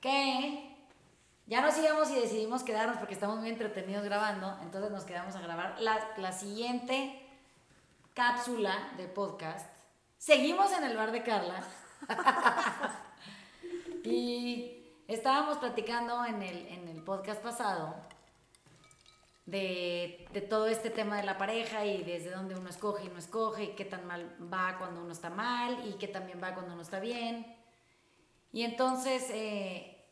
que ya nos íbamos y decidimos quedarnos porque estamos muy entretenidos grabando, entonces nos quedamos a grabar la, la siguiente cápsula de podcast. Seguimos en el bar de Carla. y estábamos platicando en el, en el podcast pasado de, de, todo este tema de la pareja y desde dónde uno escoge y no escoge, y qué tan mal va cuando uno está mal y qué también va cuando uno está bien. Y entonces eh,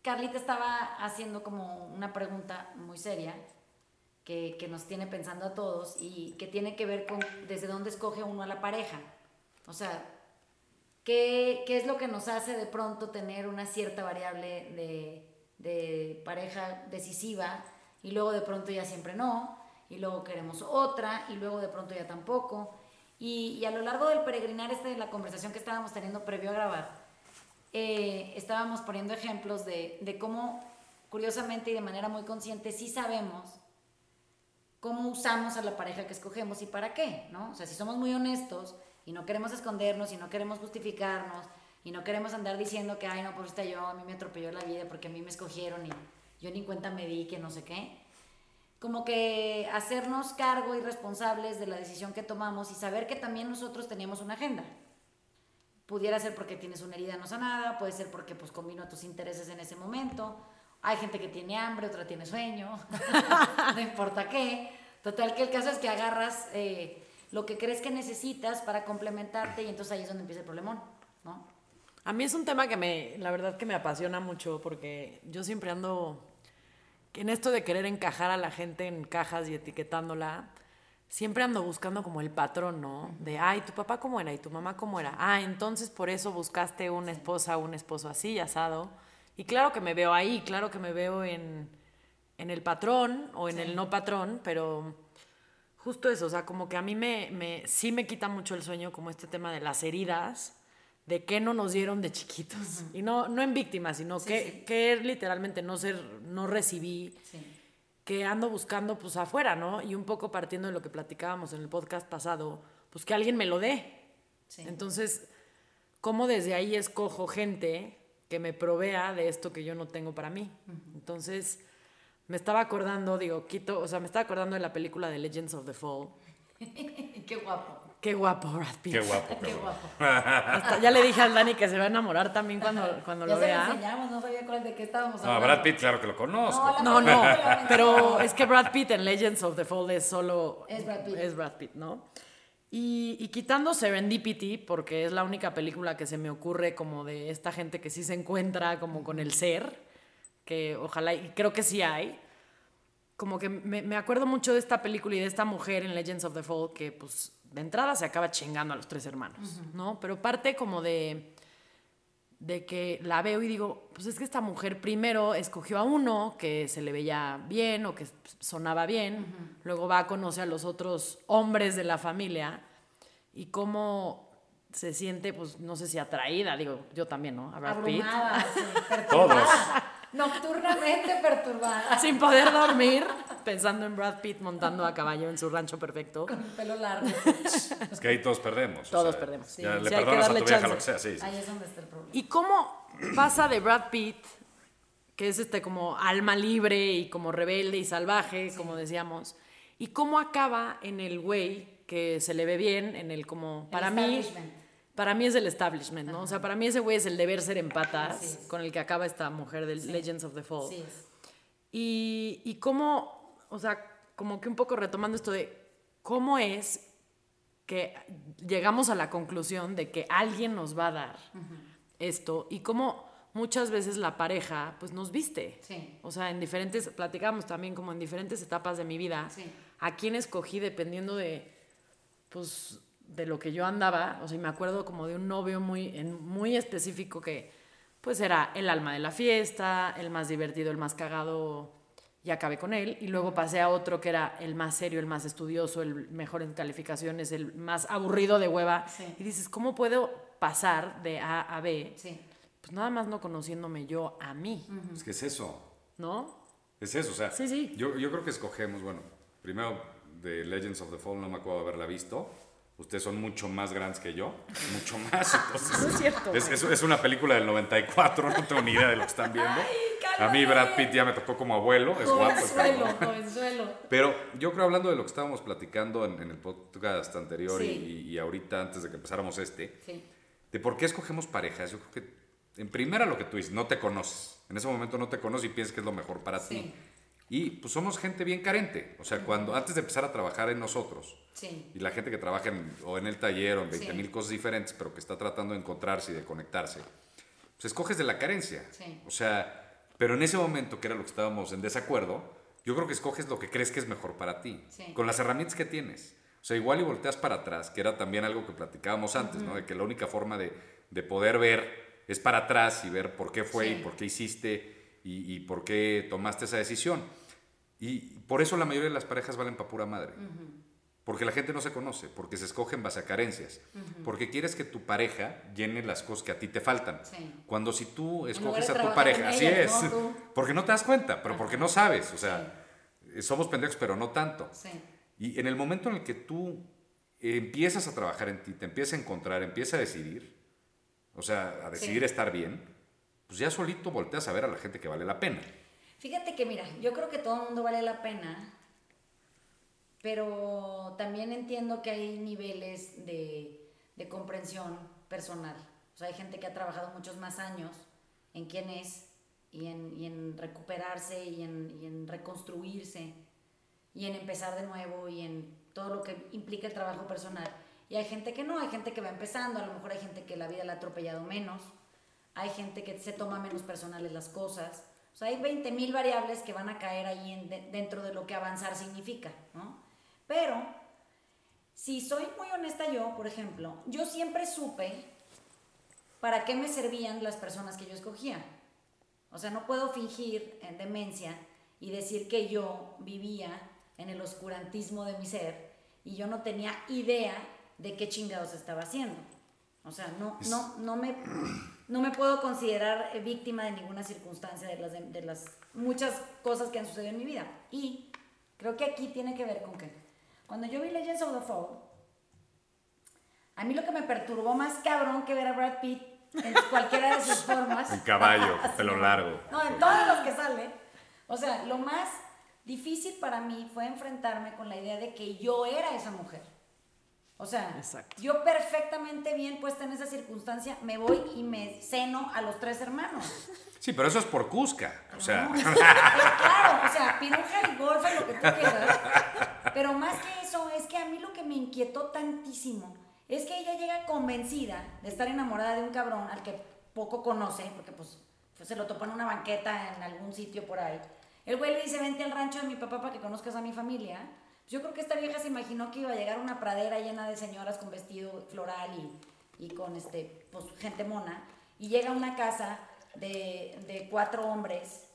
Carlita estaba haciendo como una pregunta muy seria que, nos tiene pensando a todos y que tiene que ver con desde dónde escoge uno a la pareja. O sea, ¿qué, qué es lo que nos hace de pronto tener una cierta variable de, de pareja decisiva? y luego de pronto ya siempre no, y luego queremos otra, y luego de pronto ya tampoco. Y, y a lo largo del peregrinar, este de la conversación que estábamos teniendo previo a grabar, eh, estábamos poniendo ejemplos de, cómo, curiosamente y de manera muy consciente, sí sabemos cómo usamos a la pareja que escogemos y para qué, ¿no? O sea, si somos muy honestos y no queremos escondernos y no queremos justificarnos y no queremos andar diciendo que, ay, no, por esta yo, a mí me atropelló la vida porque a mí me escogieron y yo ni cuenta me di que no sé qué. Como que hacernos cargo y responsables de la decisión que tomamos y saber que también nosotros teníamos una agenda. Pudiera ser porque tienes una herida no sanada, puede ser porque pues combino tus intereses en ese momento. Hay gente que tiene hambre, otra tiene sueño, no importa qué. Total que el caso es que agarras eh, lo que crees que necesitas para complementarte y entonces ahí es donde empieza el problemón, ¿no? A mí es un tema que me, la verdad que me apasiona mucho porque yo siempre ando en esto de querer encajar a la gente en cajas y etiquetándola, siempre ando buscando como el patrón, ¿no? De, ay, tu papá cómo era y tu mamá cómo era. Ah, entonces por eso buscaste una esposa o un esposo así, asado. Y claro que me veo ahí, claro que me veo en, en el patrón o en el no patrón, pero justo eso, o sea, como que a mí me, me, sí me quita mucho el sueño como este tema de las heridas de qué no nos dieron de chiquitos. Y no, no en víctimas, sino que, que literalmente no, ser, no recibí, que ando buscando pues afuera, ¿no? Y un poco partiendo de lo que platicábamos en el podcast pasado, pues que alguien me lo dé. Entonces, ¿cómo desde ahí escojo gente que me provea de esto que yo no tengo para mí? Entonces, me estaba acordando, digo, quito, o sea, me estaba acordando de la película de Legends of the Fall. Qué guapo. Qué guapo, Brad Pitt. Qué guapo, qué, guapo. Hasta ya le dije al Dani que se va a enamorar también cuando, cuando ya lo se vea. Lo enseñamos, no sabía cuál de qué estábamos No, hablando. Brad Pitt, claro que lo conozco. No, No, no, pero es que Brad Pitt en Legends of the Fall es solo... Es Brad Pitt. Es Brad Pitt, ¿no? Y, y quitando Serendipity, porque es la única película que se me ocurre como de esta gente que sí se encuentra como con el ser, que ojalá, y creo que sí hay, como que me, me acuerdo mucho de esta película y de esta mujer en Legends of the Fall que pues de entrada se acaba chingando a los tres hermanos, ¿no? Pero parte como de, de que la veo y digo, pues es que esta mujer primero escogió a uno que se le veía bien o que sonaba bien, luego va a conocer a los otros hombres de la familia y cómo se siente, pues no sé si atraída, digo, yo también, ¿no? A Brad Pitt. Abrumada, sí. Todos. Nocturnamente perturbada. Sin poder dormir, pensando en Brad Pitt montando a caballo en su rancho perfecto. Con el pelo largo. Es que ahí todos perdemos. o Todos sea, perdemos. Ya le sí, hay que perdonas a tu vieja lo que sea, sí. sí. Ahí es donde está el problema. ¿Y cómo pasa de Brad Pitt, que es este como alma libre y como rebelde y salvaje, como decíamos, y cómo acaba en el güey que se le ve bien, en el como, para mí, establishment. Para mí es el establishment, ¿no? O sea, para mí ese güey es el deber ser en patas, con el que acaba esta mujer del Legends of the Fall. Sí. Y, y cómo, o sea, como que un poco retomando esto de cómo es que llegamos a la conclusión de que alguien nos va a dar esto y cómo muchas veces la pareja pues nos viste. Sí. O sea, en diferentes, platicamos también como en diferentes etapas de mi vida, Sí. a quién escogí dependiendo de, pues, de lo que yo andaba. O sea, y me acuerdo como de un novio muy, en- muy específico que, pues, era el alma de la fiesta, el más divertido, el más cagado, y acabé con él. Y luego pasé a otro que era el más serio, el más estudioso, el mejor en calificaciones, el más aburrido de hueva. Sí. Y dices, ¿cómo puedo pasar de A a B? Sí. Pues nada más no conociéndome yo a mí, Es que es eso. ¿no? Es eso, o sea. Sí, sí. Yo, yo creo que escogemos, bueno, primero de Legends of the Fall no me acuerdo de haberla visto, ustedes son mucho más grandes que yo, mucho más. Entonces, No es cierto, Es, güey. es- es una película del 94, no tengo ni idea de lo que están viendo. A mí Brad Pitt ya me tocó como abuelo, es guapo. es Jovenzuelo. Pero yo creo, hablando de lo que estábamos platicando en, en el podcast anterior y- Sí. y, y ahorita, antes de que empezáramos este, Sí. de por qué escogemos parejas, yo creo que, en primera lo que tú dices, no te conoces. En ese momento no te conoces y piensas que es lo mejor para Sí. ti. Y pues somos gente bien carente. O sea, cuando antes de empezar a trabajar en nosotros, Sí. y la gente que trabaja en- o en el taller o en 20 mil Sí. cosas diferentes, pero que está tratando de encontrarse y de conectarse, pues escoges de la carencia. Sí. O sea, pero en ese momento, que era lo que estábamos en desacuerdo, yo creo que escoges lo que crees que es mejor para ti, con las herramientas que tienes. O sea, igual y volteas para atrás, que era también algo que platicábamos antes, ¿no? De que la única forma de, de poder ver es para atrás y ver por qué fue y por qué hiciste y, y por qué tomaste esa decisión. Y por eso la mayoría de las parejas valen para pura madre. Porque la gente no se conoce, porque se escoge en base a carencias. Porque quieres que tu pareja llene las cosas que a ti te faltan. Sí. Cuando si tú escoges a tu pareja, así es. Porque no te das cuenta, pero porque no sabes. O sea, eh, somos pendejos, pero no tanto. Sí. Y en el momento en el que tú empiezas a trabajar en ti, te empiezas a encontrar, empiezas a decidir, o sea, a decidir Sí. estar bien, pues ya solito volteas a ver a la gente que vale la pena. Fíjate que mira, yo creo que todo el mundo vale la pena, pero también entiendo que hay niveles de, de comprensión personal. O sea, hay gente que ha trabajado muchos más años en quién es y en, y en recuperarse y en, y en reconstruirse y en empezar de nuevo y en todo lo que implica el trabajo personal. Y hay gente que no, hay gente que va empezando, a lo mejor hay gente que la vida le ha atropellado menos, hay gente que se toma menos personales las cosas. O sea, hay 20 mil variables que van a caer ahí en- de- dentro de lo que avanzar significa, ¿no? Pero, si soy muy honesta yo, por ejemplo, yo siempre supe para qué me servían las personas que yo escogía. O sea, no puedo fingir en demencia y decir que yo vivía en el oscurantismo de mi ser y yo no tenía idea de qué chingados estaba haciendo. O sea, no, no, no, me, no me puedo considerar eh, víctima de ninguna circunstancia de las, de las muchas cosas que han sucedido en mi vida. Y creo que aquí tiene que ver con que cuando yo vi Legends of the Fall, a mí lo que me perturbó más cabrón que ver a Brad Pitt en cualquiera de sus formas. En caballo, pelo largo. No, en todos los que sale. O sea, lo más difícil para mí fue enfrentarme con la idea de que yo era esa mujer. O sea, Exacto. yo perfectamente bien puesta en esa circunstancia, me voy y me ceno a los tres hermanos. Sí, pero eso es por Cusca. O sea, Pero claro, o sea, piruja y golfa, lo que tú quieras. Pero más que eso, es que a mí lo que me inquietó tantísimo es que ella llega convencida de estar enamorada de un cabrón al que poco conoce, porque pues, pues, se lo topó en una banqueta en algún sitio por ahí. El güey le dice, vente al rancho de mi papá para que conozcas a mi familia. Yo creo que esta vieja se imaginó que iba a llegar a una pradera llena de señoras con vestido floral y, y con este, pues, gente mona. Y llega a una casa de, de cuatro hombres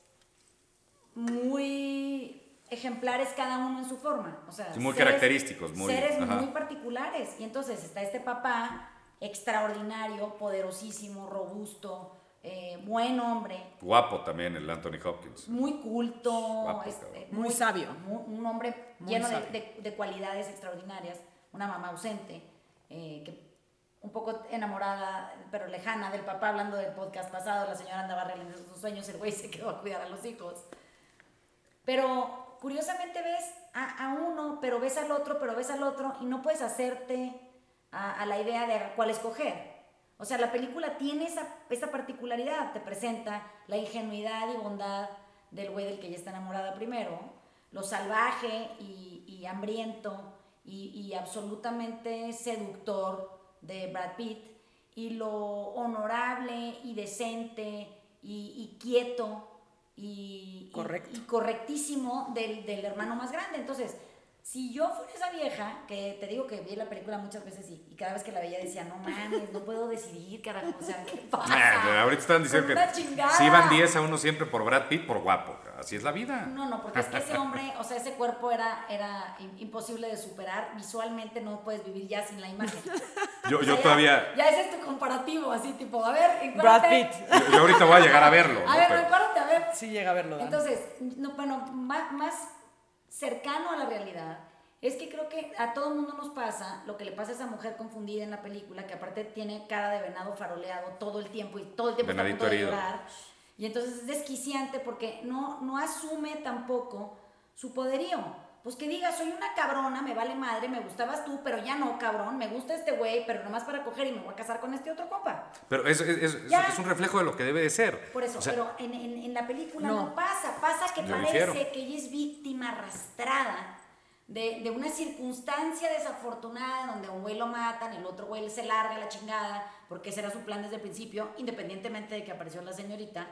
muy ejemplares cada uno en su forma. O sea, Sí, muy característicos, muy- seres ajá. muy particulares. Y entonces está este papá extraordinario, poderosísimo, robusto, eh, buen hombre, guapo también el Anthony Hopkins. muy culto, Guapo, este. Muy sabio. un hombre Muy lleno de- de cualidades extraordinarias, una mamá ausente, eh, que un poco enamorada, pero lejana del papá, hablando del podcast pasado, la señora andaba realizando sus sueños, el güey se quedó a cuidar a los hijos. Pero curiosamente ves a, a uno, pero ves al otro, pero ves al otro, y no puedes hacerte a, a la idea de cuál escoger. O sea, la película tiene esa, esa particularidad, te presenta la ingenuidad y bondad del güey del que ya está enamorada primero, lo salvaje y, y hambriento y, y absolutamente seductor de Brad Pitt, y lo honorable y decente y, y quieto y, y- Correcto. y correctísimo del, del hermano más grande. Entonces, si yo fuera esa vieja, que te digo que vi la película muchas veces y, y cada vez que la veía decía, no mames, no puedo decidir, carajo, o sea, ¿qué pasa? Nah, ahorita están diciendo que si van 10 a uno siempre por Brad Pitt, por guapo. Así es la vida. No, no, porque es que ese hombre, o sea, ese cuerpo era, era im- imposible de superar. Visualmente no puedes vivir ya sin la imagen. Yo, O sea, yo ya- todavía, Ya ese es tu comparativo, así tipo, a ver, Brad. Pitt. yo, yo ahorita voy a llegar a verlo. ¿no? A ver, Pero- recuérdate, a ver. Sí llega a verlo. Dan. Entonces, no, bueno, más, más cercano a la realidad Es que creo que a todo mundo nos pasa lo que le pasa a esa mujer confundida en la película, que aparte tiene cara de venado faroleado todo el tiempo y todo el tiempo está punto de llorar. Y entonces es desquiciante porque no, no asume tampoco su poderío. Pues que diga, soy una cabrona, me vale madre, me gustabas tú, pero ya no, cabrón, me gusta este güey, pero nomás para coger y me voy a casar con este otro compa. Pero es, es- es- Ya. es un reflejo de lo que debe de ser. Por eso, O sea, pero en, en- en la película No. no, pasa, pasa que parece que ella es víctima arrastrada de, de una circunstancia desafortunada donde a un güey lo matan, el otro güey se larga la chingada, porque ese era su plan desde el principio, independientemente de que apareció la señorita.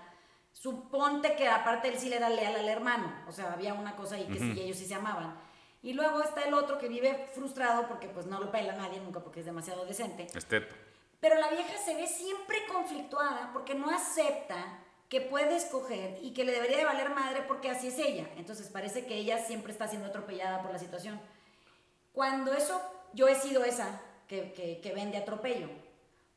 Suponte que aparte él sí le era leal al hermano, o sea, había una cosa ahí que sí, ellos sí se amaban. Y luego está el otro que vive frustrado porque pues no lo pela a nadie nunca porque es demasiado decente. Esteto. Pero la vieja se ve siempre conflictuada porque no acepta que puede escoger y que le debería de valer madre porque así es ella. Entonces parece que ella siempre está siendo atropellada por la situación. Cuando eso, yo he sido esa que, que, que vende atropello.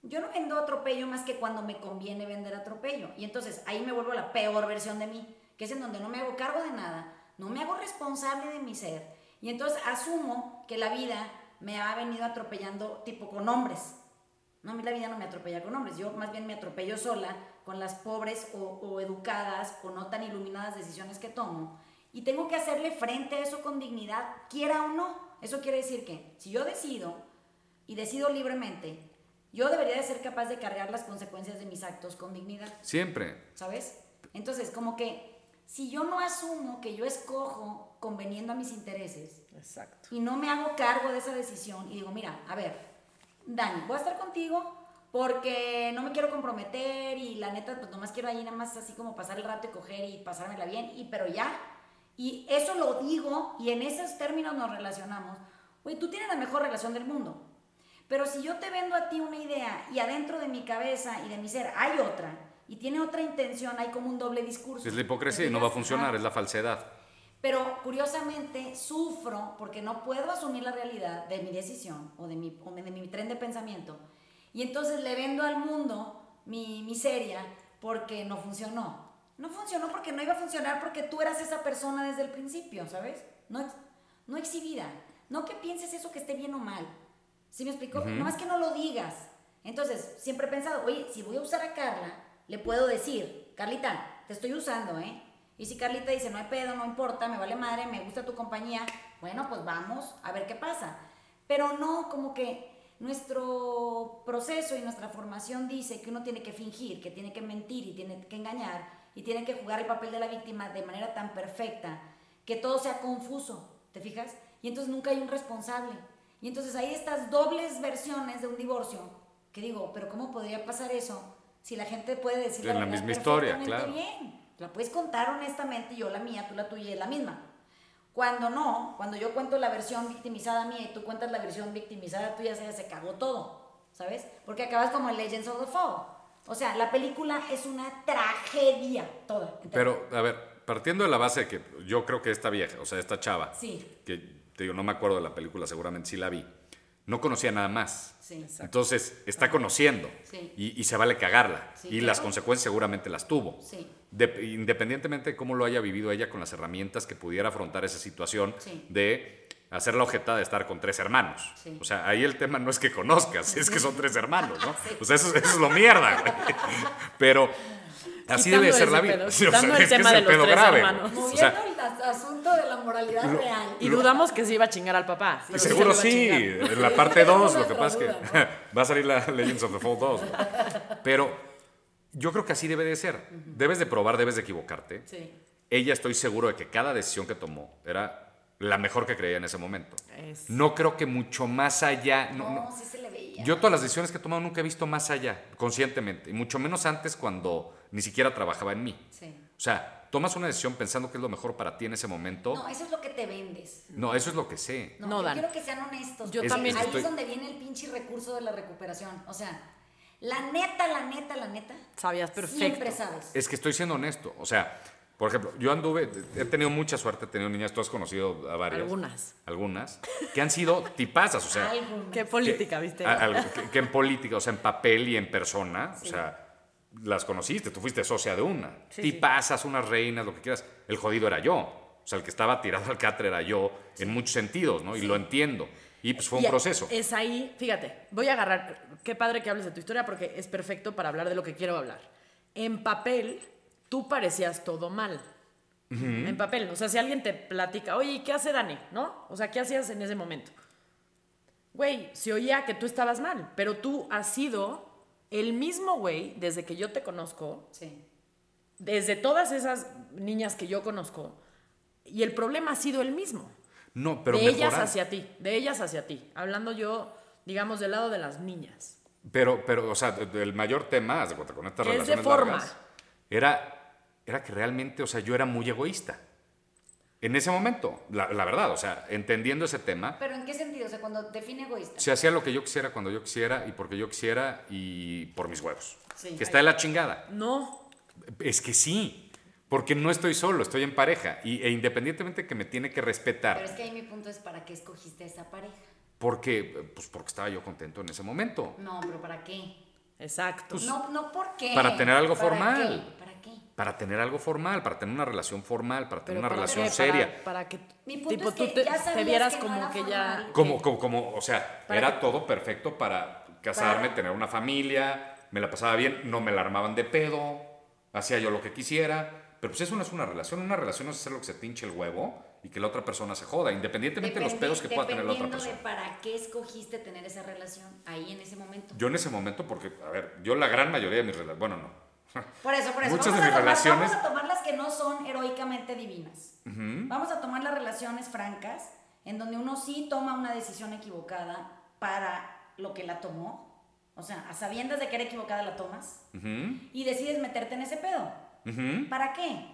Yo no vendo atropello más que cuando me conviene vender atropello. Y entonces ahí me vuelvo la peor versión de mí, que es en donde no me hago cargo de nada, no me hago responsable de mi ser. Y entonces asumo que la vida me ha venido atropellando tipo con hombres. No, a mí la vida no me atropella con hombres, yo más bien me atropello sola con las pobres o, o educadas o no tan iluminadas decisiones que tomo. Y tengo que hacerle frente a eso con dignidad, quiera o no. Eso quiere decir que si yo decido y decido libremente, yo debería de ser capaz de cargar las consecuencias de mis actos con dignidad. Siempre. ¿sabes? Entonces, como que si yo no asumo que yo escojo conveniendo a mis intereses Exacto. y no me hago cargo de esa decisión y digo, mira, a ver, Dani, voy a estar contigo porque no me quiero comprometer y la neta, pues nomás quiero ahí nada más así como pasar el rato y coger y pasármela bien, y pero ya. Y eso lo digo y en esos términos nos relacionamos. Güey, tú tienes la mejor relación del mundo. Pero si yo te vendo a ti una idea y adentro de mi cabeza y de mi ser hay otra y tiene otra intención, hay como un doble discurso. Es la hipocresía ¿Te y no va a funcionar, es la falsedad. Pero curiosamente sufro porque no puedo asumir la realidad de mi decisión o de mi, o de mi tren de pensamiento. Y entonces le vendo al mundo mi miseria porque no funcionó. No funcionó porque no iba a funcionar porque tú eras esa persona desde el principio, ¿sabes? No, no exhibida. No que pienses eso que esté bien o mal. ¿Sí me explico? No más que no lo digas. Entonces, siempre he pensado, oye, si voy a usar a Carla, le puedo decir, Carlita, te estoy usando, ¿eh? Y si Carlita dice, no hay pedo, no importa, me vale madre, me gusta tu compañía, bueno, pues vamos a ver qué pasa. Pero no, como que nuestro proceso y nuestra formación dice que uno tiene que fingir, que tiene que mentir y tiene que engañar y tiene que jugar el papel de la víctima de manera tan perfecta que todo sea confuso, ¿te fijas? Y entonces nunca hay un responsable. Y entonces hay estas dobles versiones de un divorcio que digo, pero ¿cómo podría pasar eso si la gente puede decir la verdad misma historia, claro. bien? La puedes contar honestamente, yo la mía, tú la tuya es la misma. Cuando no, cuando yo cuento la versión victimizada mía y tú cuentas la versión victimizada tuya, se, se cagó todo, ¿sabes? Porque acabas como en Legends of the Fall. O sea, la película es una tragedia toda. Pero, a ver, partiendo de la base de que yo creo que esta vieja, o sea, esta chava, Sí. que te digo, no me acuerdo de la película, seguramente sí la vi, no conocía nada más. Sí. Entonces, está conociendo Sí. y, y se vale cagarla. Sí, y claro. las consecuencias seguramente las tuvo. De- independientemente de cómo lo haya vivido ella con las herramientas que pudiera afrontar esa situación de hacer la objetada de estar con tres hermanos. O sea, ahí el tema no es que conozcas, es que son tres hermanos, ¿no? O sea, eso, eso es lo mierda, güey. Pero así debe ser la vida. Sí, o sea, el es que tema es de el los pedo tres grave, hermanos. O Moviendo sea, el as- asunto de la moralidad real. Y dudamos que se iba a chingar al papá. pero sí Seguro se sí, en la parte 2, lo que pasa es que va a salir la Legends of the Fall 2. güey. Pero yo creo que así debe de ser. Debes de probar, debes de equivocarte. Sí. Ella estoy seguro de que cada decisión que tomó era la mejor que creía en ese momento. Es- No creo que mucho más allá. no- No, no. sí se le veía. Yo todas las decisiones que he tomado nunca he visto más allá, conscientemente. Y mucho menos antes cuando ni siquiera trabajaba en mí. Sí. O sea, tomas una decisión pensando que es lo mejor para ti en ese momento. No, eso es lo que te vendes. No, eso es lo que sé. No, No, yo Dan. quiero que sean honestos. Yo también Ahí estoy- es donde viene el pinche recurso de la recuperación. O sea, la neta, la neta, la neta. Sabías perfecto. Siempre sabes. Es que estoy siendo honesto. O sea, por ejemplo, yo anduve, he tenido mucha suerte, he tenido niñas, tú has conocido a varias. Algunas. Algunas. Que han sido tipazas, o sea. Algo. Qué política, ¿viste? a- que, que en política, o sea, en papel y en persona, o sea, las conociste, tú fuiste socia de una. Sí, tipazas, unas reinas, lo que quieras. El jodido era yo. O sea, el que estaba tirado al catre era yo en muchos sentidos, ¿no? Y lo entiendo. Y pues fue un Y proceso. Es ahí, fíjate, voy a agarrar, qué padre que hables de tu historia porque es perfecto para hablar de lo que quiero hablar. En papel, tú parecías todo mal. En papel, o sea, si alguien te platica, oye, ¿y qué hace Dani? ¿No? O sea, ¿qué hacías en ese momento? Güey, se oía que tú estabas mal, pero tú has sido el mismo güey desde que yo te conozco, Sí. desde todas esas niñas que yo conozco, y el problema ha sido el mismo No, pero de ellas hacia ti, de ellas hacia ti. Hablando yo, digamos, del lado de las niñas. Pero, pero, o sea, de- del mayor tema, de con estas es de relaciones forma. largas, era, era que realmente, o sea, yo era muy egoísta. En ese momento, la, la verdad, o sea, entendiendo ese tema, Pero ¿en qué sentido? O sea, cuando define egoísta. se hacía lo que yo quisiera cuando yo quisiera y porque yo quisiera y por mis huevos. Sí. que está de la chingada. No, Es que sí, porque no estoy solo, estoy en pareja y, e independientemente que me tiene que respetar, Pero es que ahí mi punto es ¿para qué escogiste a esa pareja? porque, pues porque estaba yo contento en ese momento. No, pero ¿para qué? exacto. no, no, ¿por qué? Para tener algo ¿Para formal. qué? ¿Para qué? Para tener algo formal, para tener una relación formal, para tener Pero una para relación seria. Para, para que Mi punto tipo, es que tú te, ya te sabías vieras que como que ya... Como, como, como, o sea, era que- todo perfecto para casarme, Para- tener una familia, me la pasaba bien, no me la armaban de pedo, hacía yo lo que quisiera. Pero pues eso no es una relación, una relación no es hacer lo que se te hinche el huevo y que la otra persona se joda, independientemente de los pedos que pueda tener la otra dependiendo persona. de para qué escogiste tener esa relación ahí en ese momento. Yo en ese momento, porque, a ver, yo la gran mayoría de mis relaciones, bueno, no. Por eso, por eso. Muchas vamos, de a mis tomar, relaciones- vamos a tomar las que no son heroicamente divinas. Vamos a tomar las relaciones francas, en donde uno sí toma una decisión equivocada para lo que la tomó. O sea, a sabiendas de que era equivocada la tomas Ujú, y decides meterte en ese pedo. ujú. ¿Para qué?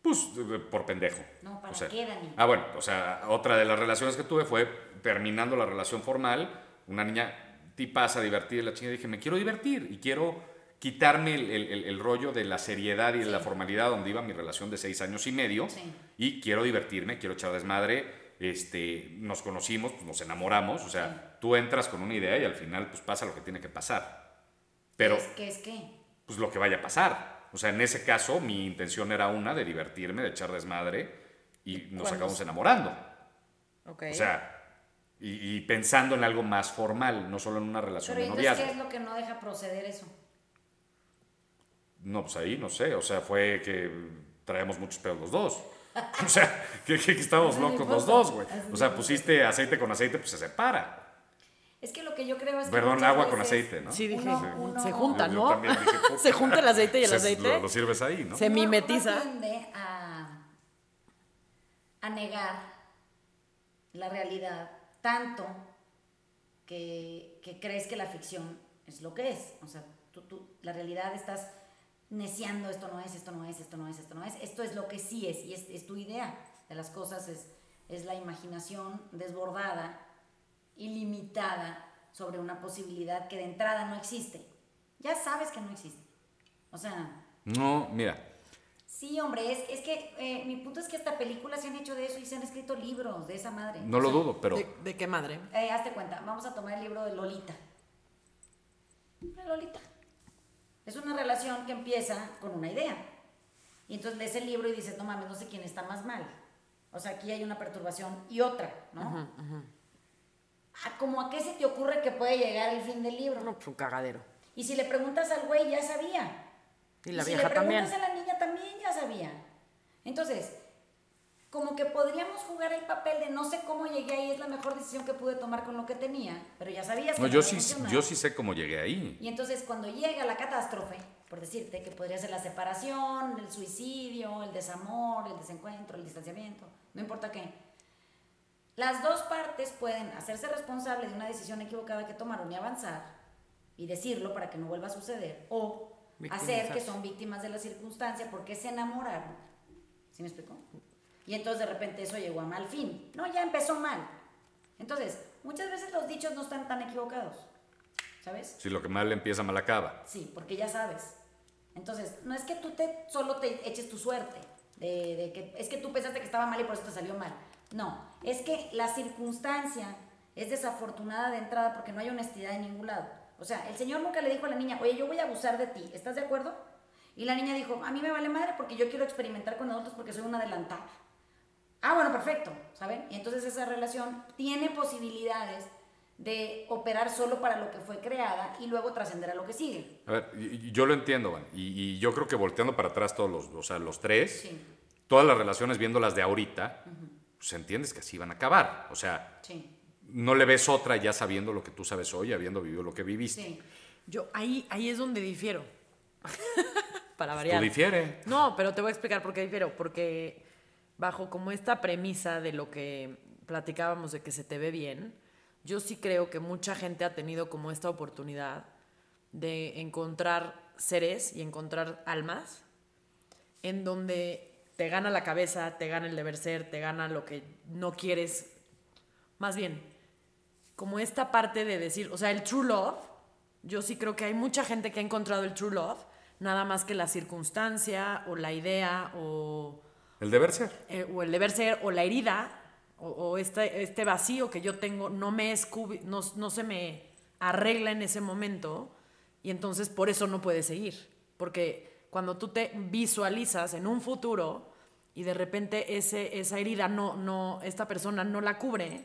Pues por pendejo. No, ¿para O sea, qué, Dani? Ah, bueno, o sea, otra de las relaciones que tuve fue terminando la relación formal, una niña tipaza, divertida, y la chinga, dije, me quiero divertir y quiero quitarme el, el- el- el rollo de la seriedad y de la formalidad donde iba mi relación de seis años y medio Sí. y quiero divertirme, quiero echar desmadre, este, nos conocimos, pues, nos enamoramos, o sea, tú entras con una idea y al final pues pasa lo que tiene que pasar. Pero ¿Qué es, qué es qué? pues lo que vaya a pasar. O sea, en ese caso mi intención era una de divertirme, de echar desmadre y nos acabamos enamorando. Ok. O sea, y, y pensando en algo más formal, no solo en una relación Pero de noviazgo. ¿qué es lo que no deja proceder eso? No, pues ahí, no sé, o sea, fue que traíamos muchos pedos los dos. O sea, que, que- que estábamos Ese es mi locos los dos, güey. O sea, pusiste aceite con aceite, pues se separa. Es que lo que yo creo es que. Perdón, agua con aceite, ¿no? Sí, dije, Uno- uno- se juntan, Yo ¿no? dije, se junta el aceite y el Se- aceite. Lo, lo sirves ahí, ¿no? Se mimetiza. uno tiende a, a negar la realidad tanto que, que crees que la ficción es lo que es. O sea, tú, tú- la realidad estás neciando, esto no es, esto no es, esto no es, esto no es. Esto es lo que sí es y es, es tu idea de las cosas, es, es la imaginación desbordada, ilimitada sobre una posibilidad que de entrada no existe. Ya sabes que no existe. O sea, No, mira, Sí, hombre, es, es que eh, mi punto es que esta película se han hecho de eso y se han escrito libros de esa madre. no O lo sea, dudo, pero... ¿De, de qué madre? Eh, hazte cuenta, vamos a tomar el libro de Lolita. Lolita. Es una relación que empieza con una idea. Y entonces lees el libro y dices, no mames, no sé quién está más mal. O sea, aquí hay una perturbación y otra, ¿no? Ah, ¿Cómo a qué se te ocurre que puede llegar el fin del libro? No, pues un cagadero. Y si le preguntas al güey, ya sabía. Y la si vieja le también. preguntas a la niña también ya sabía. Entonces, como que podríamos jugar el papel de no sé cómo llegué ahí, es la mejor decisión que pude tomar con lo que tenía, pero ya sabías que No, no yo sí, yo sí sé cómo llegué ahí. Y entonces cuando llega la catástrofe, por decirte que podría ser la separación, el suicidio, el desamor, el desencuentro, el distanciamiento, no importa qué, las dos partes pueden hacerse responsables de una decisión equivocada que tomaron y avanzar y decirlo para que no vuelva a suceder, o hacer que son víctimas de la circunstancia porque se enamoraron. ¿Sí me explico? Y entonces de repente eso llegó a mal fin. No, ya empezó mal. Entonces, muchas veces los dichos no están tan equivocados. ¿Sabes? Si lo que mal empieza, mal acaba. Sí, porque ya sabes. Entonces, no es que tú te, solo te eches tu suerte, de, de que es que tú pensaste que estaba mal y por eso te salió mal. No, es que la circunstancia es desafortunada de entrada porque no hay honestidad en ningún lado. O sea, el Señor nunca le dijo a la niña, oye, yo voy a abusar de ti, ¿estás de acuerdo? Y la niña dijo, a mí me vale madre porque yo quiero experimentar con adultos porque soy una adelantada. Ah, bueno, perfecto, ¿saben? Y entonces esa relación tiene posibilidades de operar solo para lo que fue creada y luego trascender a lo que sigue. A ver, yo lo entiendo, Van, y, y yo creo que volteando para atrás todos los, o sea, los tres, Sí, todas las relaciones viéndolas de ahorita, pues entiendes que así van a acabar. O sea, sí, no le ves otra ya sabiendo lo que tú sabes hoy, habiendo vivido lo que viviste. sí. Yo, ahí, ahí es donde difiero. Para Tú variar. difiere. No, pero te voy a explicar por qué difiero. Porque bajo como esta premisa de lo que platicábamos de que se te ve bien, yo sí creo que mucha gente ha tenido como esta oportunidad de encontrar seres y encontrar almas en donde te gana la cabeza, te gana el deber ser, te gana lo que no quieres. Más bien, como esta parte de decir, o sea, el true love, yo sí creo que hay mucha gente que ha encontrado el true love, nada más que la circunstancia o la idea o, El deber ser. eh, o el deber ser o la herida o, o este, este vacío que yo tengo no me escubi- no, no se me arregla en ese momento y entonces por eso no puede seguir. Porque cuando tú te visualizas en un futuro y de repente ese, esa herida no, no, esta persona no la cubre,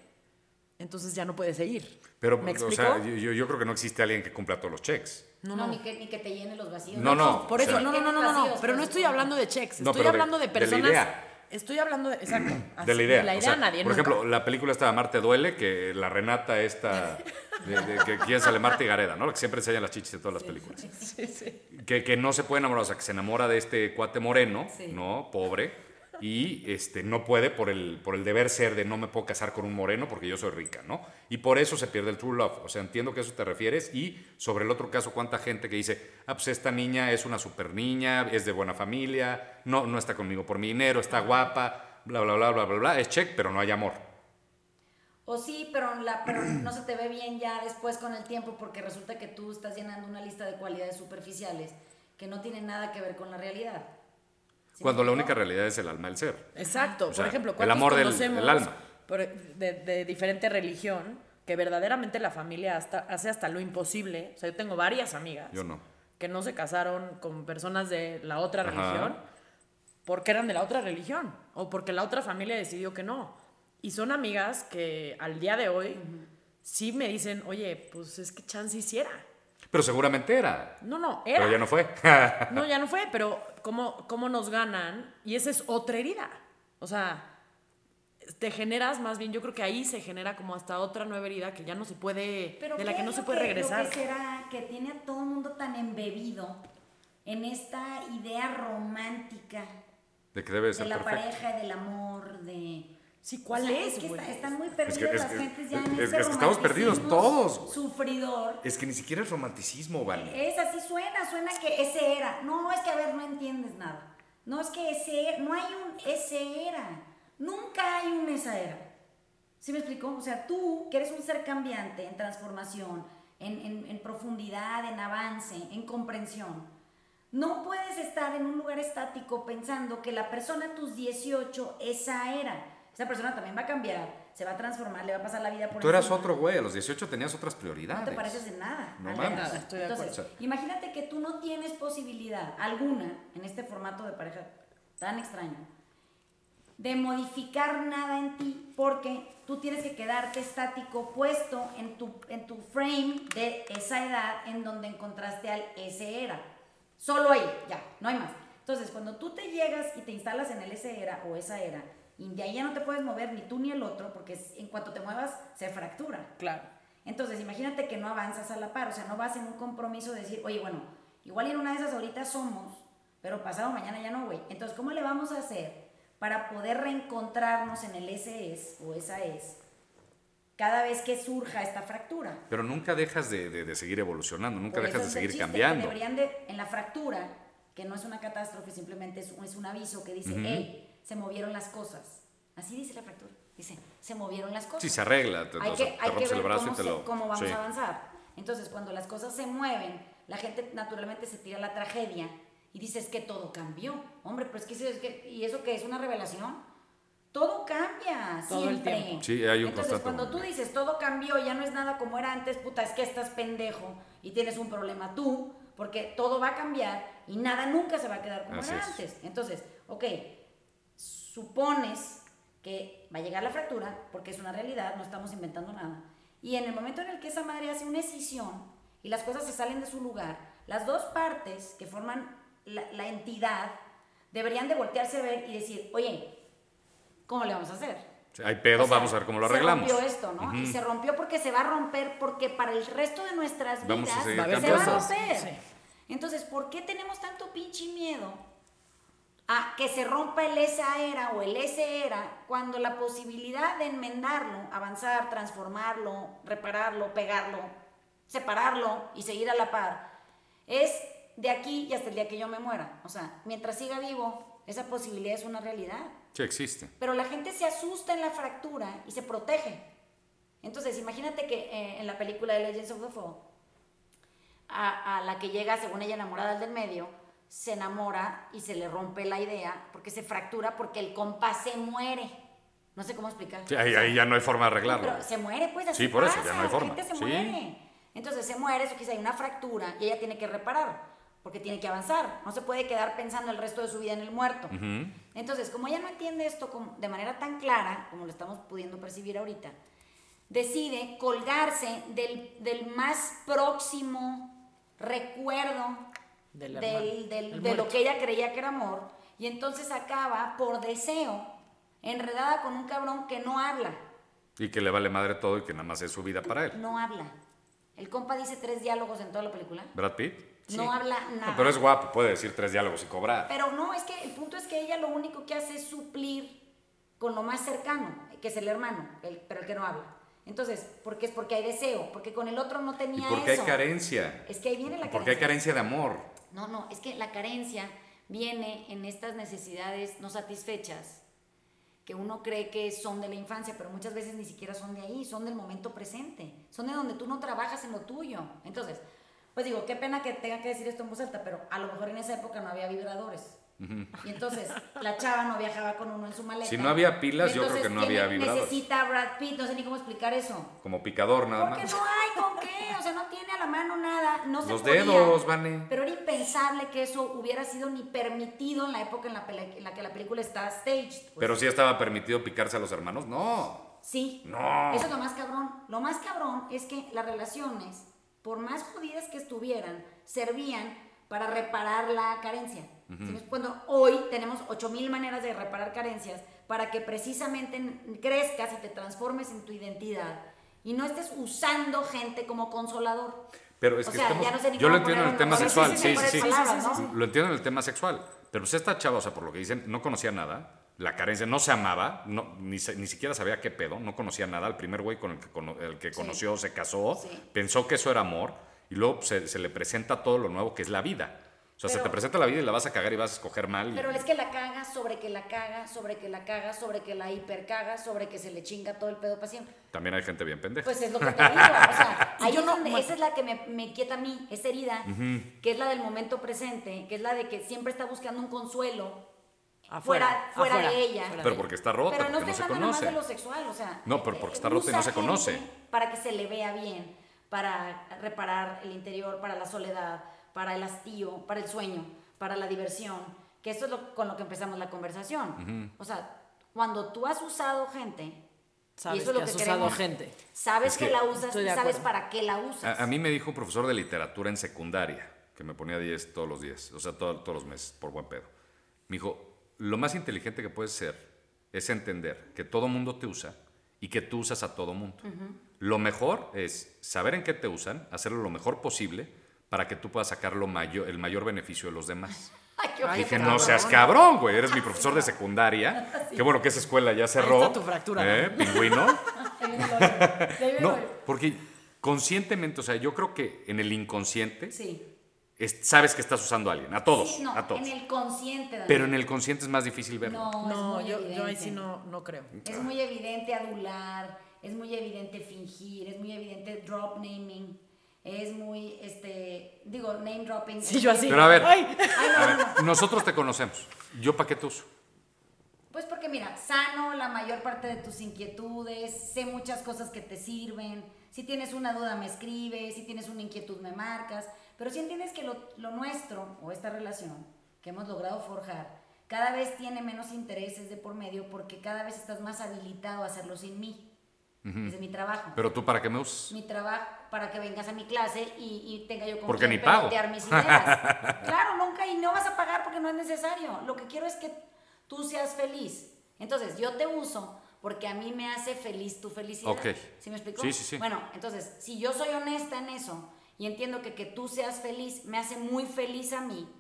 entonces ya no puede seguir. Pero, ¿Me o sea, yo, yo creo que no existe alguien que cumpla todos los checks. No, No, no. Ni, que, ni que te llene los vacíos. No, no, Por o eso, sea- no, no, no, no, no, pero no pues, estoy hablando de checks, No, estoy pero de- hablando de de la personas. idea. Estoy hablando de, exacto, así, de la idea. De la O idea sea, nadie por nunca. ejemplo, la película esta de Marte Duele, que la Renata esta, de, de- que quién sale Marta y Gareda, ¿no? La que siempre enseña las chichis en todas las películas. Sí, sí. Que, que no se puede enamorar, o sea, que se enamora de este cuate moreno, Sí. ¿no? Pobre. Y este, no puede por el, por el deber ser de no me puedo casar con un moreno porque yo soy rica, ¿no? Y por eso se pierde el true love. O sea, entiendo que a eso te refieres. Y sobre el otro caso, cuánta gente que dice, ah, pues esta niña es una super niña, es de buena familia, no, no está conmigo por mi dinero, está guapa, bla, bla, bla, bla, bla, bla. Es check, pero no hay amor. O sí, pero, pero no se te ve bien ya después con el tiempo porque resulta que tú estás llenando una lista de cualidades superficiales que no tienen nada que ver con la realidad. ¿Sí me Cuando la única realidad es el alma del ser. Exacto. O sea, por ejemplo, el ¿cuántos amor del- conocemos del alma. por- de, de diferente religión que verdaderamente la familia hasta, hace hasta lo imposible? O sea, yo tengo varias amigas Yo no. que no se casaron con personas de la otra Ajá. religión porque eran de la otra religión o porque la otra familia decidió que no. Y son amigas que al día de hoy sí me dicen, oye, pues es que chance hiciera. Pero seguramente era. No, no, era. Pero ya no fue. No, ya no fue, pero ¿cómo, cómo nos ganan? Y esa es otra herida. O sea, te generas más bien, yo creo que ahí se genera como hasta otra nueva herida que ya no se puede, Pero de la ¿qué que no se puede regresar. Lo que será que tiene a todo el mundo tan embebido en esta idea romántica De que debe de ser la perfecto. pareja, del amor, de... Sí, ¿cuál O sea, es, que güey? está- están muy que- perdidas es las que- gentes ya es- en es ese que estamos perdidos todos. Sufridor. Es que ni siquiera es romanticismo, vale. Es así suena, suena que ese era. No, es que a ver, no entiendes nada. No es que ese era, no hay un ese era. Nunca hay un esa era. ¿Sí me explicó? O sea, tú, que eres un ser cambiante en transformación, en, en- en profundidad, en avance, en comprensión, no puedes estar en un lugar estático pensando que la persona a tus 18, esa era. Esa persona también va a cambiar, se va a transformar, le va a pasar la vida por Tú eras encima. otro güey, a los 18 tenías otras prioridades. No te pareces en nada. No a mames. nada. Estoy de Entonces, acuerdo. imagínate que tú no tienes posibilidad alguna en este formato de pareja tan extraño de modificar nada en ti porque tú tienes que quedarte estático puesto en tu, en tu frame de esa edad en donde encontraste al ese era. Solo ahí, ya, no hay más. Entonces, cuando tú te llegas y te instalas en el ese era o esa era, y de ahí ya no te puedes mover ni tú ni el otro, porque en cuanto te muevas se fractura. Claro. Entonces, imagínate que no avanzas a la par, o sea, no vas en un compromiso de decir, oye, bueno, igual en una de esas ahorita somos, pero pasado mañana ya no, güey. Entonces, ¿cómo le vamos a hacer para poder reencontrarnos en el ese es o esa es cada vez que surja esta fractura? Pero nunca dejas de, de- de seguir evolucionando, nunca Por dejas eso de seguir cambiando. Deberían de, en la fractura, que no es una catástrofe, simplemente es, un- es un aviso que dice, Ujú. hey, se movieron las cosas. Así dice la fractura. Dice, se movieron las cosas Sí, se arregla, te, hay que, te hay que ver el brazo cómo, y te se- lo... cómo vamos sí. a avanzar. Entonces, cuando las cosas se mueven, la gente naturalmente se tira a la tragedia y dice, es que todo cambió. Hombre, pero es que, es que- ¿y eso qué es una revelación? Todo cambia, Todo el siempre. tiempo. Sí, hay un Entonces, cuando tú dices, todo cambió, ya no es nada como era antes, puta, es que estás pendejo y tienes un problema tú, porque todo va a cambiar y nada nunca se va a quedar como Así era es. antes. Entonces, ok, supones que va a llegar la fractura, porque es una realidad, no estamos inventando nada. Y en el momento en el que esa madre hace una escisión y las cosas se salen de su lugar, las dos partes que forman la, la entidad deberían de voltearse a ver y decir, oye, ¿cómo le vamos a hacer? Hay pedo, O sea, vamos a ver cómo lo arreglamos. Se rompió esto, ¿no? Y se rompió porque se va a romper, porque para el resto de nuestras vidas se va a romper. sí. Entonces, ¿por qué tenemos tanto pinche miedo a que se rompa el esa era o el ese era cuando la posibilidad de enmendarlo, avanzar, transformarlo, repararlo, pegarlo, separarlo y seguir a la par es de aquí y hasta el día que yo me muera? O sea, mientras siga vivo, esa posibilidad es una realidad. Sí, existe. Pero la gente se asusta en la fractura y se protege. Entonces, imagínate que eh, en la película de Legends of the Fall, a, a la que llega, según ella, enamorada del medio, se enamora y se le rompe la idea porque se fractura porque el compás se muere. No sé cómo explicar. Sí, ahí, ahí ya no hay forma de arreglarlo. Pero se muere, pues así Sí, por eso, ya no hay forma. La gente se Sí. muere. Entonces se muere, eso quizá hay una fractura y ella tiene que reparar, porque tiene que avanzar. No se puede quedar pensando el resto de su vida en el muerto. Entonces, como ella no entiende esto de manera tan clara, como lo estamos pudiendo percibir ahorita, decide colgarse del, del más próximo recuerdo Del del- hermano, del- el de lo que ella creía que era amor, y entonces acaba por deseo enredada con un cabrón que no habla. Y que le vale madre todo y que nada más es su vida para él. no habla. El compa dice tres diálogos en toda la película. Brad Pitt. No habla nada. No, pero es guapo, puede decir tres diálogos y cobrar. Pero no, es que el punto es que ella lo único que hace es suplir con lo más cercano, que es el hermano, el- pero el que no habla. Entonces, ¿por qué? Es porque hay deseo, porque con el otro no Y tenía porque hay carencia. Es que ahí viene la Porque hay carencia. carencia de amor. No, no, es que la carencia viene en estas necesidades no satisfechas que uno cree que son de la infancia, pero muchas veces ni siquiera son de ahí, son del momento presente, son de donde tú no trabajas en lo tuyo. Entonces, pues digo, qué pena que tenga que decir esto en voz alta, pero a lo mejor en esa época no había vibradores. Y entonces la chava no viajaba con uno en su maleta. Si no había pilas, yo creo que no había ¿quién vibradores. Necesita Brad Pitt, no sé ni cómo explicar eso. Como picador nada Porque más. no hay con qué, o sea, no tiene a la mano nada, no se Los podía. dedos, Vane. Pero era impensable que eso hubiera sido ni permitido en la época en la, pele- en la que la película está staged. pues. Pero sí estaba permitido picarse a los hermanos. No. Sí. No. Eso es lo más cabrón. Lo más cabrón es que las relaciones, por más jodidas que estuvieran, servían para reparar la carencia. ¿Sí me- Cuando hoy tenemos 8000 maneras de reparar carencias para que precisamente crezcas y te transformes en tu identidad y no estés usando gente como consolador. Pero es O que sea, estamos- no sé yo lo entiendo en el tema sexual, Sí, sí, sí, sí, sí. palabras, ¿no? Lo entiendo en el tema sexual. Pero pues esta chava, o sea, por lo que dicen, no conocía nada. La carencia, no se amaba, no, ni, ni siquiera sabía qué pedo, no conocía nada. El primer güey con el que, cono- el que Sí. conoció se casó, Sí. pensó que eso era amor y luego se, se le presenta todo lo nuevo que es la vida. O sea, se Pero- te presenta la vida y la vas a cagar y vas a escoger mal. y- Pero es que la caga sobre que la caga, sobre que la caga, sobre que la hipercaga, sobre que se le chinga todo el pedo para siempre. También hay gente bien pendeja. Pues es lo que te digo. O sea, ahí Yo es no- donde, esa es la que me, me quieta a mí, esa herida, que es la del momento presente, que es la de que siempre está buscando un consuelo fuera, fuera, afuera, de ella. pero porque está rota, Pero no porque no, se hablando nada más conoce. de lo sexual, o sea. No, pero eh, porque está rota y no se conoce. Para que se le vea bien, para reparar el interior, para la soledad, para el hastío, para el sueño, para la diversión, que eso es lo, con lo que empezamos la conversación. O sea, cuando tú has usado gente, y Sabes eso es lo que que, has usado queremos, gente. sabes Es que, que- la usas y sabes para qué la usas. A, a mí me dijo un profesor de literatura en secundaria, que me ponía 10 todos los días, o sea, todo- todos los meses, por buen pedo. Me dijo, lo más inteligente que puedes ser es entender que todo mundo te usa y que tú usas a todo mundo. Lo mejor es saber en qué te usan, hacerlo lo mejor posible para que tú puedas sacar lo mayor, el mayor beneficio de los demás. Ay. Dije, cabrón. no seas cabrón, güey, eres mi profesor de secundaria. Qué bueno que esa escuela ya cerró. está tu fractura. ¿Eh? Pingüino. Ahí. Ahí No, porque conscientemente, o sea, yo creo que en el inconsciente Sí. es- sabes que estás usando a alguien, a todos, Sí, no, a todos. en el consciente. Daniel. Pero en el consciente es más difícil verlo. No, No, yo, yo ahí sí no, no creo. Es muy evidente adular, es muy evidente fingir, es muy evidente drop naming, es muy, este, digo, name dropping. Sí, yo así. Pero a ver. Ay. A nosotros te conocemos. ¿Yo para qué te uso? Pues porque mira, sano la mayor parte de tus inquietudes, sé muchas cosas que te sirven. Si tienes una duda me escribes, si tienes una inquietud me marcas. Pero si entiendes que lo, lo nuestro o esta relación que hemos logrado forjar cada vez tiene menos intereses de por medio porque cada vez estás más habilitado a hacerlo sin mí. Ese es mi trabajo. Pero tú, ¿para qué me usas? mi trabajo para que vengas a mi clase y, y tenga yo con Porque quién ni pago. mis ideas. claro, nunca, y no vas a pagar porque no es necesario. Lo que quiero es que tú seas feliz. Entonces, yo te uso porque a mí me hace feliz tu felicidad. Ok. ¿Sí me explico? Sí, sí, sí. Bueno, entonces, si yo soy honesta en eso y entiendo que que tú seas feliz me hace muy feliz a mí,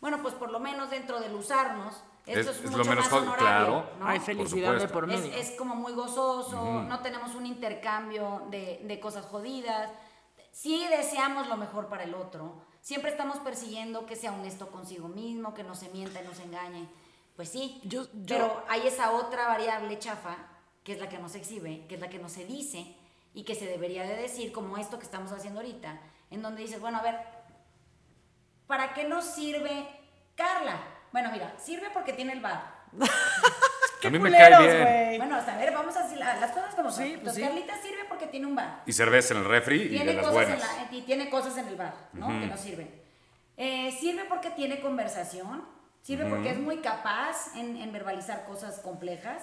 bueno, pues por lo menos dentro del usarnos, esto Es- es, es lo mucho menos más honorable, claro. ¿no? Hay felicidad de supuesto. por Es, medio. es como muy gozoso, no tenemos un intercambio de, de cosas jodidas. Sí deseamos lo mejor para el otro. Siempre estamos persiguiendo que sea honesto consigo mismo, que no se mienta y no se engañe. Pues sí, Yo- yo- pero hay esa otra variable chafa, que es la que no se exhibe, que es la que no se dice y que se debería de decir, como esto que estamos haciendo ahorita, en donde dices, bueno, a ver, ¿para qué nos sirve Carla? Bueno, mira, sirve porque tiene el bar. A mí me culeros, cae bien. güey. Bueno, o sea, a ver, vamos a decir la- las cosas como son. Sí, pues Entonces, sí. Carlita sirve porque tiene un bar. Y cerveza en el refri y de Tiene las cosas, en buenas. la- y tiene cosas en el bar, ¿no? Que nos sirven. Eh, sirve porque tiene conversación. Sirve porque es muy capaz en, en verbalizar cosas complejas.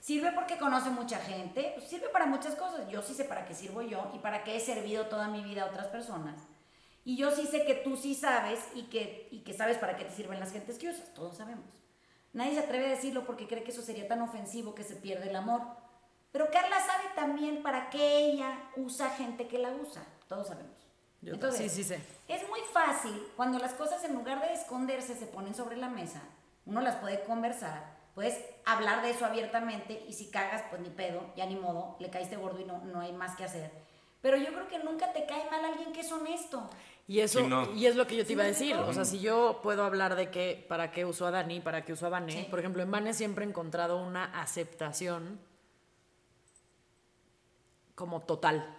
Sirve porque conoce mucha gente. Pues sirve para muchas cosas. Yo sí sé para qué sirvo yo y para qué he servido toda mi vida a otras personas. Y yo sí sé que tú sí sabes y que, y que sabes para qué te sirven las gentes que usas. Todos sabemos. Nadie se atreve a decirlo porque cree que eso sería tan ofensivo que se pierde el amor. Pero Carla sabe también para qué ella usa gente que la usa. Todos sabemos. Yo ta- sí, sí sé. Es muy fácil cuando las cosas en lugar de esconderse se ponen sobre la mesa. Uno las puede conversar, puedes hablar de eso abiertamente y si cagas, pues ni pedo, ya ni modo, le caíste gordo y no, no hay más que hacer. Pero yo creo que nunca te cae mal alguien que es honesto. Y eso, Sí, no. y es lo que yo te iba a decir. O sea, si yo puedo hablar de que para qué usó a Dani, para qué usó a Vane, Sí. por ejemplo, en Vane siempre he encontrado una aceptación como total.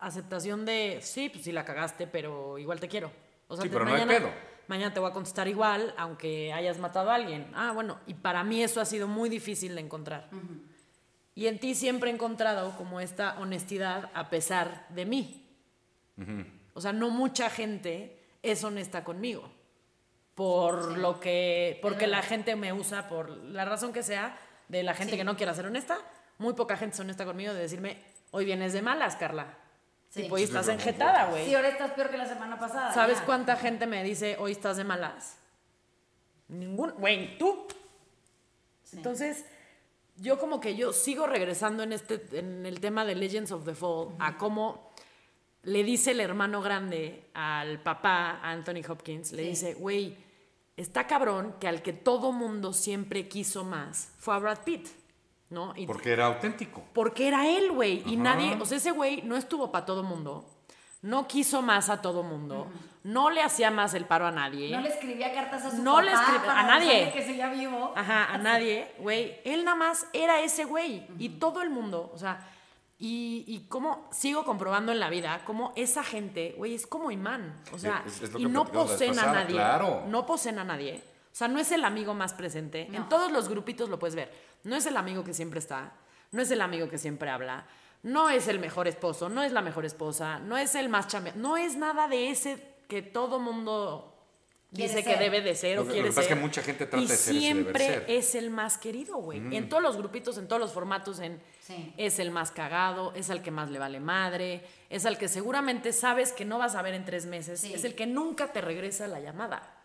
Aceptación de, sí, pues sí la cagaste, pero igual te quiero. O sea, Sí, te- pero no hay mañana, pedo. mañana te voy a contestar igual, aunque hayas matado a alguien. Ah, bueno, y para mí eso ha sido muy difícil de encontrar. Y en ti siempre he encontrado como esta honestidad a pesar de mí. O sea, no mucha gente es honesta conmigo. Por lo que. Porque la gente me usa, por la razón que sea, de la gente Sí. que no quiera ser honesta. Muy poca gente es honesta conmigo de decirme, hoy vienes de malas, Carla. Sí. Tipo, hoy estás enjetada, güey. Sí, ahora estás peor que la semana pasada. ¿Sabes ya. cuánta gente me dice, hoy estás de malas? Ningún. Güey, tú. Sí. Entonces, yo como que yo sigo regresando en, este, en el tema de Legends of the Fall a cómo le dice el hermano grande al papá, Anthony Hopkins, le Sí. dice, güey, está cabrón que al que todo mundo siempre quiso más fue a Brad Pitt, ¿no? Y Porque era auténtico. porque era él, güey. Y nadie, o sea, ese güey no estuvo para todo mundo. No quiso más a todo mundo. No le hacía más el paro a nadie. No le escribía cartas a su No le papá escribe- para a nadie. avisarle que seguía vivo. Ajá, a nadie, güey. Él nada más era ese güey. Y todo el mundo, o sea, y, y cómo sigo comprobando en la vida, cómo esa gente, güey, es como imán. O sea, Es- es lo y no poseen a nadie. claro. No poseen a nadie. O sea, no es el amigo más presente. En todos los grupitos lo puedes ver. No es el amigo que siempre está. No es el amigo que siempre habla. No es el mejor esposo. No es la mejor esposa. No es el más chame. No es nada de ese que todo mundo dice ser. que debe de ser Lo o que- quiere lo que pasa es ser. que mucha gente trata y de ser ese deber siempre ser. es el más querido, güey. En todos los grupitos, en todos los formatos, en Sí. es el más cagado, es al que más le vale madre, es al que seguramente sabes que no vas a ver en tres meses, Sí. es el que nunca te regresa la llamada.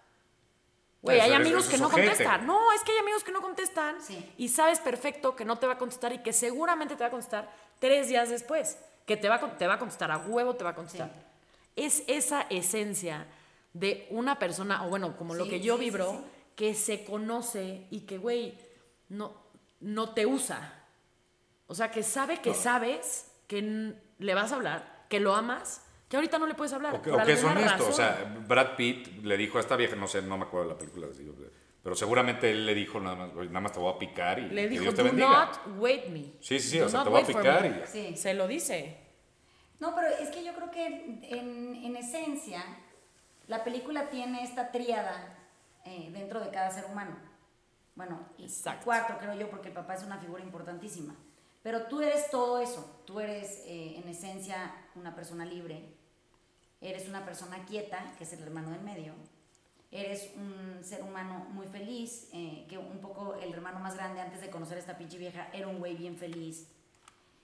Güey, Eso hay amigos que no contestan. No, es que hay amigos que no contestan Sí. y sabes perfecto que no te va a contestar y que seguramente te va a contestar tres días después. Que te va a, te va a contestar a huevo, te va a contestar. Es esa esencia de una persona, o bueno, como lo Sí, que yo sí, vibro, sí. que se conoce y que, güey, no, no te usa. O sea, que sabe que sabes que le vas a hablar, que lo amas, que ahorita no le puedes hablar. O que, por o que es honesto. O razón. sea, Brad Pitt le dijo a esta vieja, no sé, no me acuerdo de la película, pero seguramente él le dijo nada más, "Oye, nada más te voy a picar y le que dijo, Dios te do bendiga. not wait me. Sí, sí, sí, Do o sea, te voy a picar me". y- Sí. Se lo dice. No, pero es que yo creo que en, en esencia la película tiene esta tríada eh, dentro de cada ser humano. Bueno, y, Exacto. cuatro creo yo, porque el papá es una figura importantísima. Pero tú eres todo eso. Tú eres eh, en esencia una persona libre. Eres una persona quieta, que es el hermano del medio. eres un ser humano muy feliz, eh, que un poco el hermano más grande antes de conocer a esta pinche vieja era un güey bien feliz.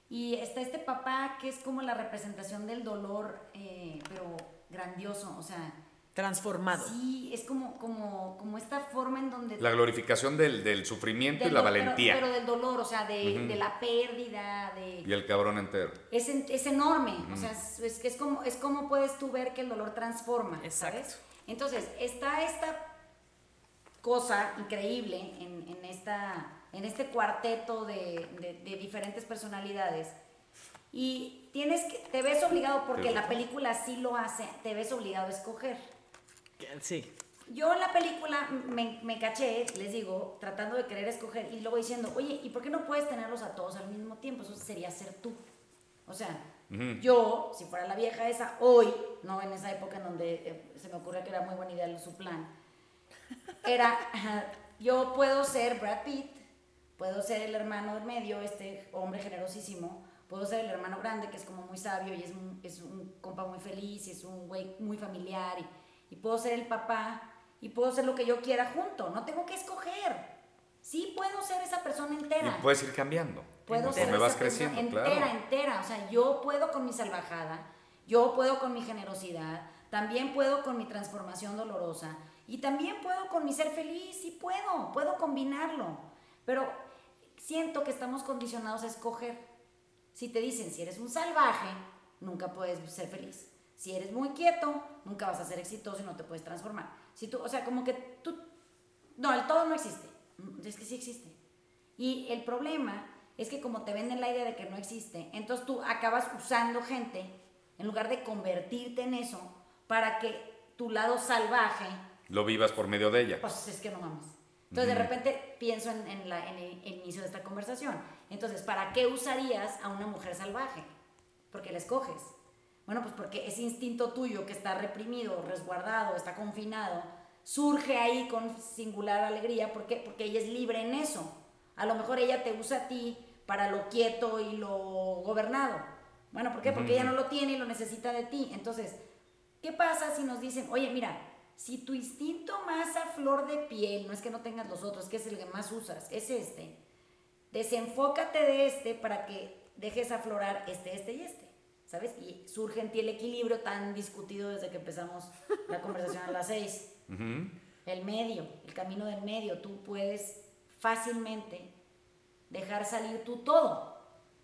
Y está este papá que es como la representación del dolor, eh, pero grandioso, o sea... Transformado. Sí, es como, como, como esta forma en donde... La glorificación del, del sufrimiento y del la do- pero- valentía. Pero, del dolor, o sea, de, de la pérdida, de... Y el cabrón entero. Es, en- es enorme, o sea, es, es que es como, es como puedes tú ver que el dolor transforma, ¿sabes? Exacto. Entonces, está esta cosa increíble en, en esta, en este cuarteto de, de- de diferentes personalidades y tienes que, te ves obligado, porque la película así lo hace, te ves obligado a escoger. Sí. Yo en la película me, me caché, les digo, tratando de querer escoger y luego diciendo, oye, ¿y por qué no puedes tenerlos a todos al mismo tiempo? Eso sería ser tú. O sea, yo, si fuera la vieja esa, hoy, no en esa época en donde eh, se me ocurrió que era muy buena idea su plan, era, yo puedo ser Brad Pitt, puedo ser el hermano del medio, este hombre generosísimo, puedo ser el hermano grande, que es como muy sabio y es un, es un compa muy feliz y es un güey muy familiar, y, y puedo ser el papá, y puedo ser lo que yo quiera junto, no tengo que escoger. Sí puedo ser esa persona entera Y puedes ir cambiando. puedo ser vas esa persona creciendo, entera, claro. entera. O sea, yo puedo con mi salvajada, yo puedo con mi generosidad, también puedo con mi transformación dolorosa y también puedo con mi ser feliz, sí puedo, puedo combinarlo. Pero siento que estamos condicionados a escoger. Si te dicen, si eres un salvaje, nunca puedes ser feliz. Si eres muy quieto, nunca vas a ser exitoso y no te puedes transformar. Si tú, o sea, como que tú, no, el todo no existe. Mm, Es que sí existe. Y el problema es que como te venden la idea de que no existe, entonces tú acabas usando gente en lugar de convertirte en eso para que tu lado salvaje, Lo vivas por medio de ella. pues es que no mames. Entonces de repente pienso en, en la- en el, el inicio de esta conversación. Entonces, ¿para qué usarías a una mujer salvaje? Porque la escoges. Bueno, pues porque ese instinto tuyo que está reprimido, resguardado, está confinado, surge ahí con singular alegría. ¿Por qué? Porque ella es libre en eso. A lo mejor ella te usa a ti para lo quieto y lo gobernado. Bueno, ¿por qué? Porque ella no lo tiene y lo necesita de ti. Entonces, ¿qué pasa si nos dicen, oye, mira, si tu instinto más a flor de piel, no es que no tengas los otros, que es el que más usas, es este, desenfócate de este para que dejes aflorar este, este y este, ¿sabes? Y surge en ti el equilibrio tan discutido desde que empezamos la conversación a las seis. El medio, el camino del medio, tú puedes fácilmente dejar salir tú todo,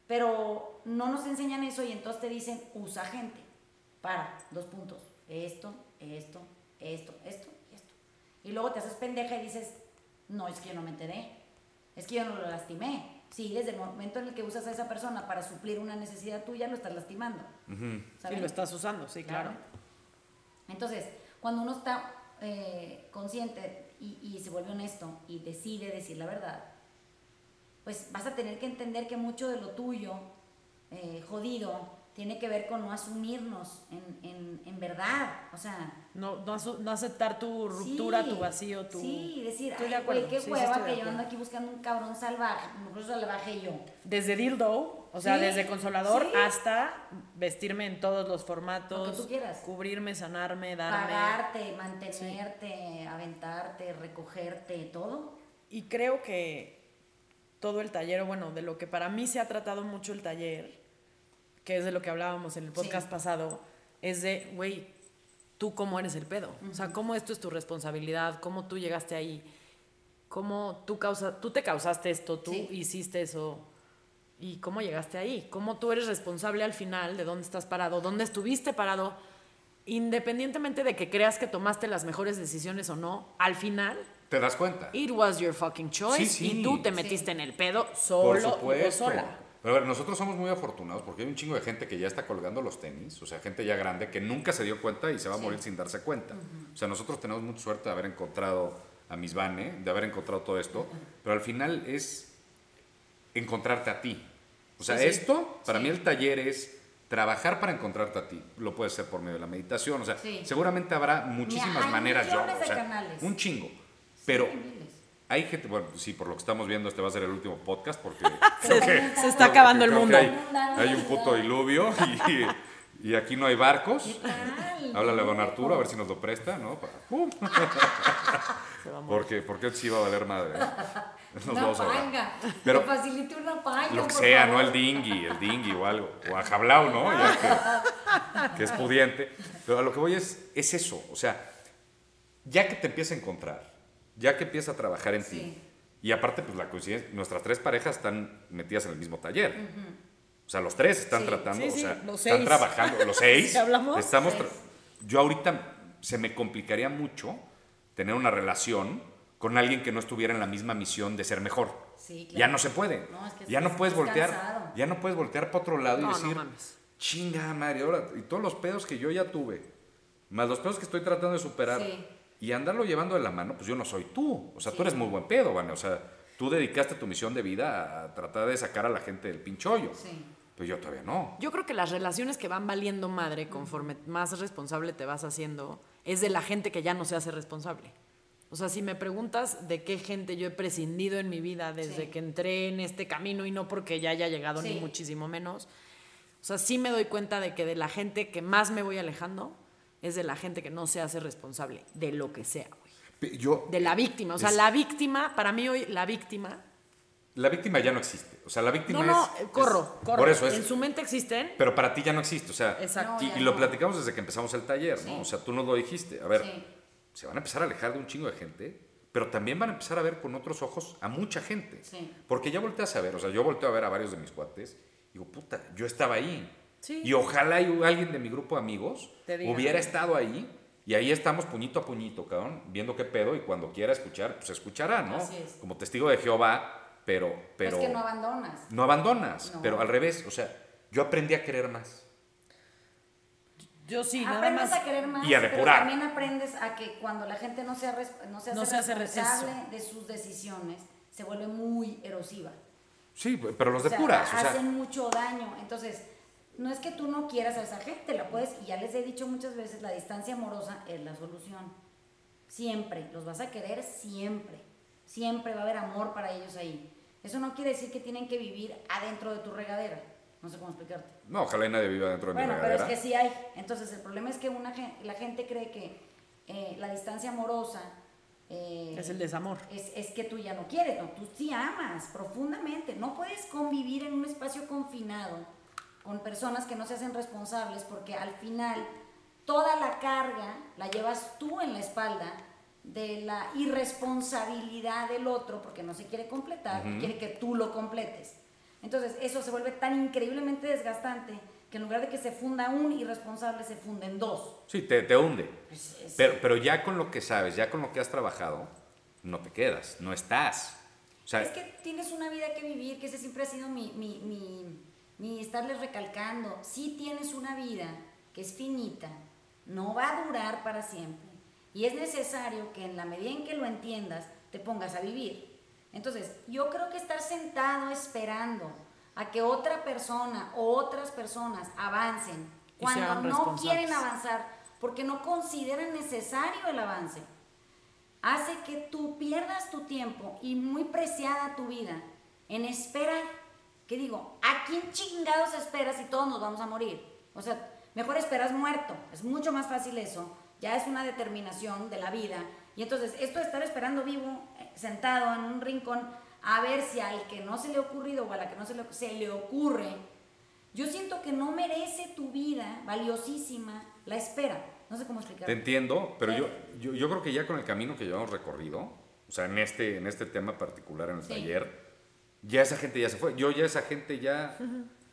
pero no nos enseñan eso y entonces te dicen, usa gente, para, dos puntos, esto, esto, esto, esto y esto. Y luego te haces pendeja y dices, no, es que yo no me enteré, es que yo no lo lastimé. Sí, desde el momento en el que usas a esa persona para suplir una necesidad tuya, lo estás lastimando. Sí, ¿sabes? lo estás usando, sí, claro. Entonces, cuando uno está eh, consciente y, y se vuelve honesto y decide decir la verdad, pues vas a tener que entender que mucho de lo tuyo, eh, jodido, tiene que ver con no asumirnos en, en, en verdad. O sea, No, no, no aceptar tu ruptura, sí, tu vacío, tu... Sí, decir, Estoy ay, de acuerdo, qué sí, hueva que yo ando aquí buscando un cabrón salvaje, mejor salvaje yo. Desde dildo, o sea, desde consolador hasta vestirme en todos los formatos. Lo que tú quieras. Cubrirme, sanarme, darme... Pagarte, mantenerte, aventarte, recogerte, todo. Y creo que todo el taller, bueno, de lo que para mí se ha tratado mucho el taller, que es de lo que hablábamos en el podcast Sí. pasado, es de, güey, tú cómo eres el pedo. O sea, cómo esto es tu responsabilidad, cómo tú llegaste ahí, cómo tú, causa, tú te causaste esto, tú Sí. hiciste eso. ¿Y cómo llegaste ahí? ¿Cómo tú eres responsable al final de dónde estás parado, dónde estuviste parado? Independientemente de que creas que tomaste las mejores decisiones o no, al final ¿Te das cuenta? It was your fucking choice Sí, sí. y tú te Sí. metiste en el pedo Por solo o sola. Pero a ver, nosotros somos muy afortunados porque hay un chingo de gente que ya está colgando los tenis, o sea, gente ya grande que nunca se dio cuenta y se va a Sí. morir sin darse cuenta. O sea, nosotros tenemos mucha suerte de haber encontrado a Miss Vane, de haber encontrado todo esto, pero al final es encontrarte a ti. O sea, Sí, sí. esto, para mí el taller es trabajar para encontrarte a ti. Lo puedes hacer por medio de la meditación, o sea, seguramente habrá muchísimas hay maneras, yo, o sea, canales. un chingo. Pero. Hay gente, bueno, sí, por lo que estamos viendo, este va a ser el último podcast porque Se, creo que- se está acabando el mundo. Hay, hay un puto diluvio y, Y aquí no hay barcos. Háblale a don. Arturo a ver si nos lo presta, ¿no? Para- ¡Pum! Se va a morir. Porque, porque sí va a valer madre. ¿eh? Nos una vamos a ahogar. panga. Pero- que facilite una panga. Lo que sea, favor. no el dingui, el dingui o algo. O a Jablao, ¿no? Ya que, que es pudiente. Pero a lo que voy es, es eso. O sea, ya que te empieza a encontrar, ya que empieza a trabajar en ti. Y aparte, pues la coincidencia, nuestras tres parejas están metidas en el mismo taller. O sea, los tres están Sí. tratando, Sí, o sí, sea, los están seis. trabajando, los seis. ¿Sí hablamos? Estamos tra- yo ahorita se me complicaría mucho tener una relación con alguien que no estuviera en la misma misión de ser mejor. Sí, claro. Ya no se puede. No, es que ya no puedes voltear, cansado. ya no puedes voltear para otro lado y No, no decir, mames. chinga madre, ahora y todos los pedos que yo ya tuve, más los pedos que estoy tratando de superar Sí. Y andarlo llevando de la mano, pues yo no soy tú. O sea, tú Sí. eres muy buen pedo, Vane. O sea, tú dedicaste tu misión de vida a tratar de sacar a la gente del pinchollo. Sí. Pues yo todavía no. Yo creo que las relaciones que van valiendo madre conforme más responsable te vas haciendo es de la gente que ya no se hace responsable. O sea, si me preguntas de qué gente yo he prescindido en mi vida desde Sí. que entré en este camino y no porque ya haya llegado ni Sí. muchísimo menos, o sea, sí me doy cuenta de que de la gente que más me voy alejando es de la gente que no se hace responsable de lo que sea, güey. Yo, De la víctima. O sea, Es- la víctima, para mí hoy, la víctima. la víctima ya no existe. O sea, la víctima No, no, es- es- corro, corro. Por eso es. En su mente existen. Pero para ti ya no existe. O sea, Exacto. y, No, lo no. platicamos desde que empezamos el taller, ¿no? O sea, tú nos lo dijiste. A ver, Sí. se van a empezar a alejar de un chingo de gente, pero también van a empezar a ver con otros ojos a mucha gente. Sí. Porque ya volteas a ver, o sea, yo volteo a ver a varios de mis cuates y digo, puta, yo estaba ahí. Sí. Y ojalá y alguien de mi grupo de amigos hubiera estado ahí. Y ahí estamos puñito a puñito, cabrón, viendo qué pedo y cuando quiera escuchar, pues escuchará, ¿no? Así es. Como testigo de Jehová, pero... pero es que no abandonas. no abandonas, No. pero al revés, o sea, yo aprendí a querer más. Yo sí, nada aprendes más. a querer más, Y a pero depurar. también aprendes a que cuando la gente no se, res- no se hace No se hace re- responsable eso. de sus decisiones, se vuelve muy erosiva. Sí, pero los O sea, depuras, o sea, hacen mucho daño. Entonces, no es que tú no quieras a esa gente, la puedes, y ya les he dicho muchas veces, la distancia amorosa es la solución. Siempre, los vas a querer siempre. Siempre va a haber amor para ellos ahí. Eso no quiere decir que tienen que vivir adentro de tu regadera. No sé cómo explicarte. no, ojalá y nadie viva dentro de Bueno, mi pero es regadera. que sí hay. Entonces, el problema es que una, la gente cree que eh, la distancia amorosa eh, Es el desamor. es, es que tú ya no quieres, no, tú sí amas profundamente. No puedes convivir en un espacio confinado con personas que no se hacen responsables porque al final toda la carga la llevas tú en la espalda de la irresponsabilidad del otro porque no se quiere completar, Ujú. quiere que tú lo completes. Entonces eso se vuelve tan increíblemente desgastante que en lugar de que se funda un irresponsable se funden dos. Sí, te, te hunde. Pues, es- Pero, pero ya con lo que sabes, ya con lo que has trabajado, no te quedas, no estás. O sea, Es que tienes una vida que vivir, que ese siempre ha sido mi, mi, mi, mi estarles recalcando. Sí tienes una vida que es finita, no va a durar para siempre. Y es necesario que en la medida en que lo entiendas, te pongas a vivir. Entonces, yo creo que estar sentado esperando a que otra persona o otras personas avancen cuando no quieren avanzar porque no consideran necesario el avance hace que tú pierdas tu tiempo y muy preciada tu vida en esperar. Que digo, ¿a quién chingados esperas si todos nos vamos a morir? O sea, mejor esperas muerto. Es mucho más fácil eso. Ya es una determinación de la vida. Y entonces, esto de estar esperando vivo, eh, sentado en un rincón, a ver si al que no se le ha ocurrido o a la que no se le, se le ocurre, yo siento que no merece tu vida valiosísima la espera. No sé cómo explicarlo. te entiendo, pero yo, Sí. yo, yo creo que ya con el camino que llevamos recorrido, o sea, en este, en este tema particular, en el Sí. taller, ya esa gente ya se fue. Yo ya esa gente ya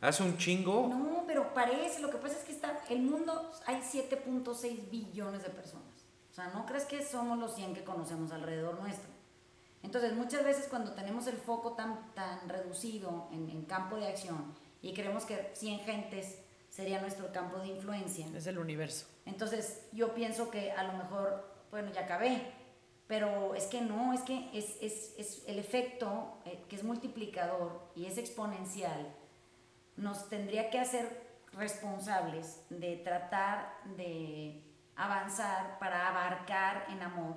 hace un chingo. No, pero parece, lo que pasa es que está, el mundo hay 7.6 billones de personas. O sea, no crees que somos los 100 que conocemos alrededor nuestro. Entonces, muchas veces cuando tenemos el foco tan, tan reducido en, en campo de acción y creemos que 100 gentes sería nuestro campo de influencia, Es el universo. entonces yo pienso que a lo mejor, bueno, ya acabé, pero es que no, es que es, es, es el efecto eh, que es multiplicador y es exponencial, nos tendría que hacer responsables de tratar de avanzar para abarcar en amor,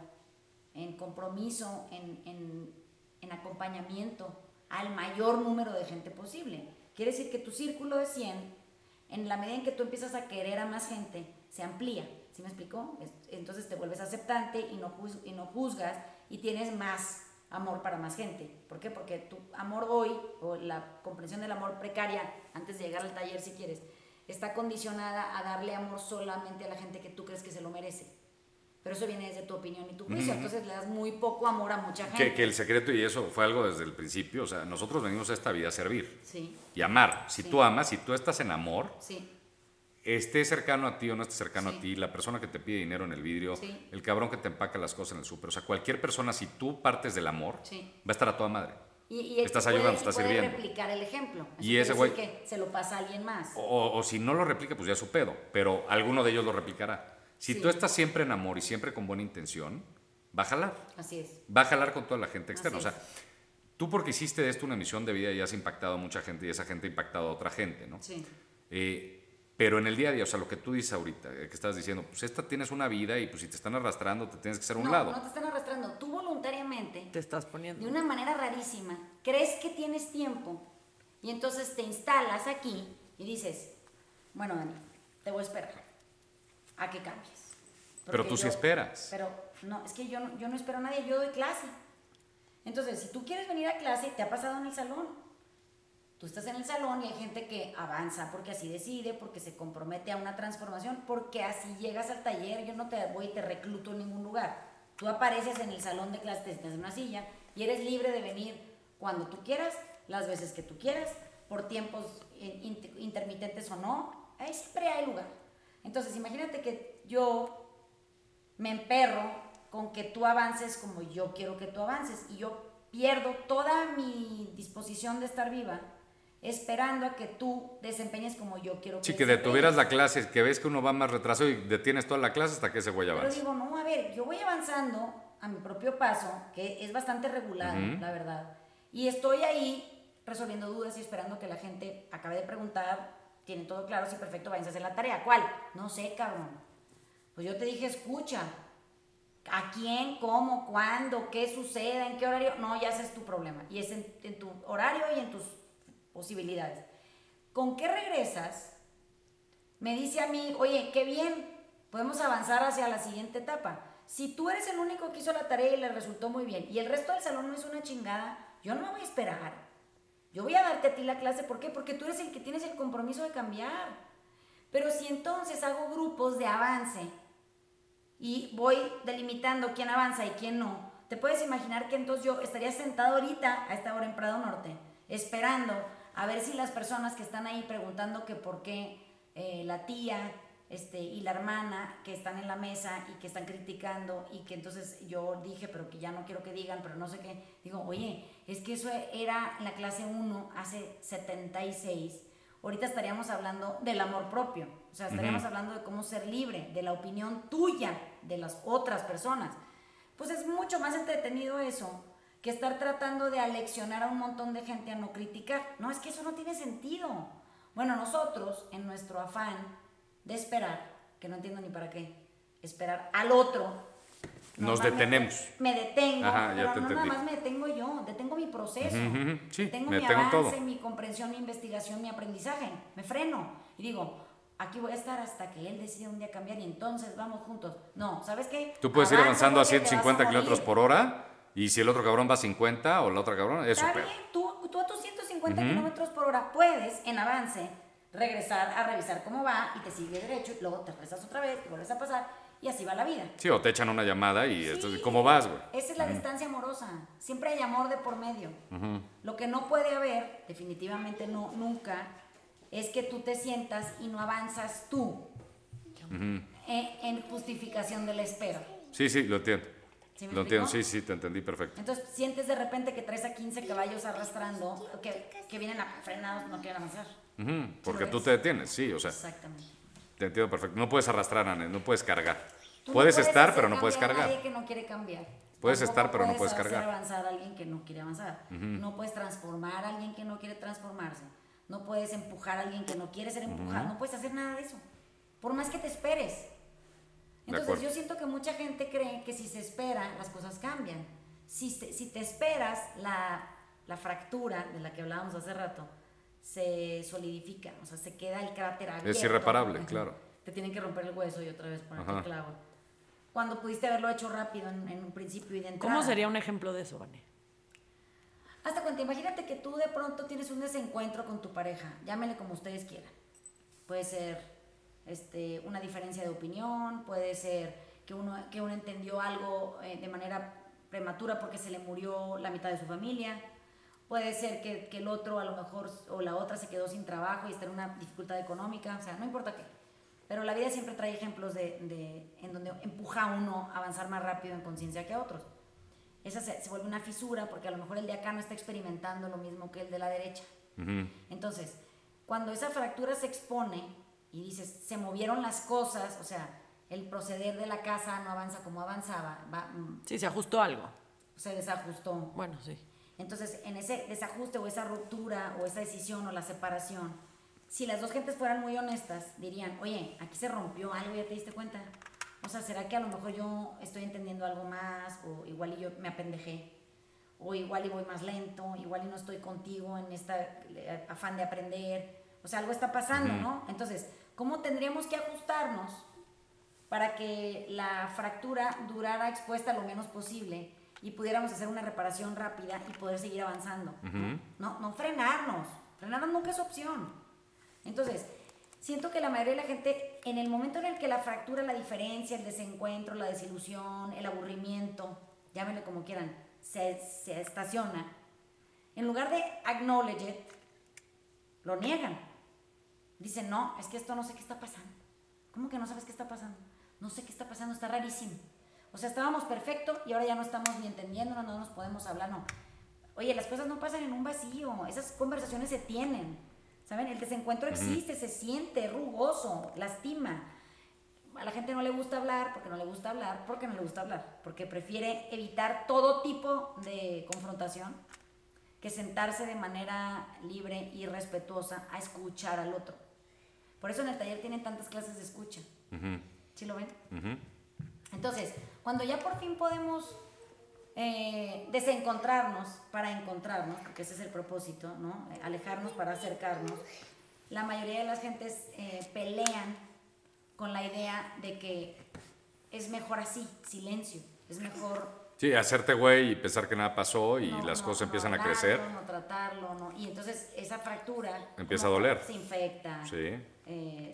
en compromiso, en, en, en acompañamiento al mayor número de gente posible. Quiere decir que tu círculo de 100 en la medida en que tú empiezas a querer a más gente, se amplía. ¿Sí me explicó? Entonces te vuelves aceptante y no, y no juzgas y tienes más amor para más gente. ¿Por qué? Porque tu amor hoy, o la comprensión del amor precaria, antes de llegar al taller si quieres, está condicionada a darle amor solamente a la gente que tú crees que se lo merece. Pero eso viene desde tu opinión y tu juicio, entonces le das muy poco amor a mucha gente. Que, que, el secreto, y eso fue algo desde el principio, o sea, nosotros venimos a esta vida a servir sí. y amar. Si tú amas, si tú estás en amor, sí esté cercano a ti o no esté cercano a ti, la persona que te pide dinero en el vidrio, el cabrón que te empaca las cosas en el súper, o sea, cualquier persona, si tú partes del amor, va a estar a toda madre. Y, estás ayudando, estás puede sirviendo. replicar el ejemplo. y ese güey. que se lo pasa a alguien más. O, si no lo replica, pues ya es su pedo, pero alguno de ellos lo replicará. Si tú estás siempre en amor y siempre con buena intención, va a jalar. Así es. Va a jalar con toda la gente externa. o sea, tú porque hiciste de esto una misión de vida y has impactado a mucha gente y esa gente ha impactado a otra gente, ¿no? Sí. Eh, pero en el día a día, o sea, lo que tú dices ahorita, eh, que estás diciendo, pues esta tienes una vida y pues si te están arrastrando, te tienes que hacer a un lado. No, te están arrastrando. Tú voluntariamente. Te estás poniendo. De una manera rarísima, crees que tienes tiempo y entonces te instalas aquí y dices, bueno, Dani, te voy a esperar a que cambies. pero tú sí esperas. Pero no, es que yo, yo no espero a nadie, yo doy clase. Entonces, si tú quieres venir a clase, te ha pasado en el salón Tú estás en el salón y hay gente que avanza porque así decide, porque se compromete a una transformación, porque así llegas al taller. Yo no te voy y te recluto en ningún lugar. Tú apareces en el salón de clases, te sientas en una silla y eres libre de venir cuando tú quieras, las veces que tú quieras, por tiempos intermitentes o no. Ahí siempre hay lugar. Entonces, imagínate que yo me emperro con que tú avances como yo quiero que tú avances y yo pierdo toda mi disposición de estar viva esperando a que tú desempeñes como yo quiero que Sí, que detuvieras la clase, que ves que uno va más retraso y detienes toda la clase hasta que ese güey avance. Pero digo, no, a ver, yo voy avanzando a mi propio paso, que es bastante regular, la verdad. Y estoy ahí resolviendo dudas y esperando que la gente acabe de preguntar, tienen todo claro, sí, perfecto, váyanse a hacer la tarea. ¿Cuál? No sé, cabrón. Pues yo te dije, escucha. ¿A quién? ¿Cómo? ¿Cuándo? ¿Qué suceda? ¿En qué horario? No, ya ese es tu problema. Y es en tu horario y en tus posibilidades. ¿Con qué regresas? Me dice a mí, oye, qué bien, podemos avanzar hacia la siguiente etapa. Si tú eres el único que hizo la tarea y le resultó muy bien y el resto del salón no es una chingada, yo no me voy a esperar. Yo voy a darte a ti la clase, ¿por qué? Porque tú eres el que tienes el compromiso de cambiar. Pero si entonces hago grupos de avance y voy delimitando quién avanza y quién no, te puedes imaginar que entonces yo estaría sentado ahorita a esta hora en Prado Norte, esperando a ver si las personas que están ahí preguntando que por qué eh, la tía este, y la hermana que están en la mesa y que están criticando y que entonces yo dije, pero que ya no quiero que digan, pero no sé qué, digo, oye, es que eso era en la clase 1 hace 76, ahorita estaríamos hablando del amor propio, o sea, estaríamos hablando de cómo ser libre, de la opinión tuya, de las otras personas. Pues es mucho más entretenido eso que estar tratando de aleccionar a un montón de gente a no criticar. No, es que eso no tiene sentido. Bueno, nosotros, en nuestro afán de esperar, que no entiendo ni para qué, esperar al otro. Nos detenemos. Me detengo, pero no nada más me detengo yo, detengo mi proceso. detengo mi avance, mi comprensión, mi investigación, mi aprendizaje. Me freno y digo, aquí voy a estar hasta que él decida un día cambiar y entonces vamos juntos. No, ¿sabes qué? Tú puedes ir avanzando a 150 kilómetros por hora y si el otro cabrón va a 50 o la otra cabrón, Está bien, tú, tú a tus 150 kilómetros por hora puedes, en avance, regresar a revisar cómo va y te sigue derecho, y luego te regresas otra vez, te vuelves a pasar y así va la vida. Sí, o te echan una llamada y esto, ¿cómo vas, güey? Esa es la distancia amorosa. Siempre hay amor de por medio. Lo que no puede haber, definitivamente no, nunca, es que tú te sientas y no avanzas tú en, en justificación de la espera. Sí, sí, lo entiendo. ¿Sí Lo entiendo, sí, sí, te entendí perfecto. Entonces sientes de repente que traes a 15 caballos arrastrando, que, que vienen a frenados, no quieren avanzar. porque tú te detienes, sí, o sea. Exactamente. Te entiendo perfecto. No puedes arrastrar a nadie, no puedes cargar. puedes, estar, pero no puedes cargar. Nadie que no quiere cambiar. Puedes estar, pero no puedes cargar. Puedes avanzar a alguien que no quiere avanzar. No puedes transformar a alguien que no quiere transformarse. No puedes empujar a alguien que no quiere ser empujado. No puedes hacer nada de eso. Por más que te esperes. Entonces yo siento que mucha gente cree que si se espera, las cosas cambian. Si, si te esperas la, la, fractura de la que hablábamos hace rato, se solidifica, o sea, se queda el cráter abierto. Es irreparable, claro. Te tienen que romper el hueso y otra vez poner el clavo. Cuando pudiste haberlo hecho rápido en, un principio y de entrada. ¿Cómo sería un ejemplo de eso, Vane? Hasta cuenta, imagínate que tú de pronto tienes un desencuentro con tu pareja, llámele como ustedes quieran. Puede ser este, una diferencia de opinión, puede ser que uno, que uno entendió algo eh, de manera prematura porque se le murió la mitad de su familia, puede ser que, que, el otro a lo mejor o la otra se quedó sin trabajo y está en una dificultad económica, o sea, no importa qué. Pero la vida siempre trae ejemplos de, de en donde empuja a uno a avanzar más rápido en conciencia que a otros esa se, vuelve una fisura porque a lo mejor el de acá no está experimentando lo mismo que el de la derecha. Entonces, cuando esa fractura se expone y dices, se movieron las cosas, o sea, el proceder de la casa no avanza como avanzaba. Va, mm, sí, se ajustó algo. Se desajustó. Bueno, sí. Entonces, en ese desajuste o esa ruptura o esa decisión o la separación, si las dos gentes fueran muy honestas, dirían, oye, aquí se rompió algo, ¿ya te diste cuenta? O sea, ¿será que a lo mejor yo estoy entendiendo algo más o igual y yo me apendejé? O igual y voy más lento, igual y no estoy contigo en este afán de aprender. O sea, algo está pasando, ¿no? Entonces, ¿cómo tendríamos que ajustarnos para que la fractura durara expuesta lo menos posible y pudiéramos hacer una reparación rápida y poder seguir avanzando? ¿no? no frenarnos. Frenarnos nunca es opción. Entonces, siento que la mayoría de la gente, en el momento en el que la fractura, la diferencia, el desencuentro, la desilusión, el aburrimiento, llámenle como quieran, se, se estaciona, en lugar de acknowledge it, lo niegan. Dicen, no, es que esto no sé qué está pasando. ¿Cómo que no sabes qué está pasando? No sé qué está pasando, está rarísimo. O sea, estábamos perfecto y ahora ya no estamos ni entendiendo, no nos podemos hablar, no. Oye, las cosas no pasan en un vacío, esas conversaciones se tienen ¿Saben? El desencuentro existe, se siente rugoso, lastima. A la gente no le gusta hablar porque no le gusta hablar, porque no le gusta hablar, porque prefiere evitar todo tipo de confrontación que sentarse de manera libre y respetuosa a escuchar al otro. Por eso en el taller tienen tantas clases de escucha. ¿Sí lo ven? Entonces, cuando ya por fin podemos eh, desencontrarnos para encontrarnos, porque ese es el propósito, ¿no? Alejarnos para acercarnos. La mayoría de las gentes eh, pelean con la idea de que es mejor así, silencio, es mejor... Sí, hacerte güey y pensar que nada pasó y las cosas empiezan a crecer. No tratarlo, no. Y entonces esa fractura... Empieza a doler. Se infecta. Sí.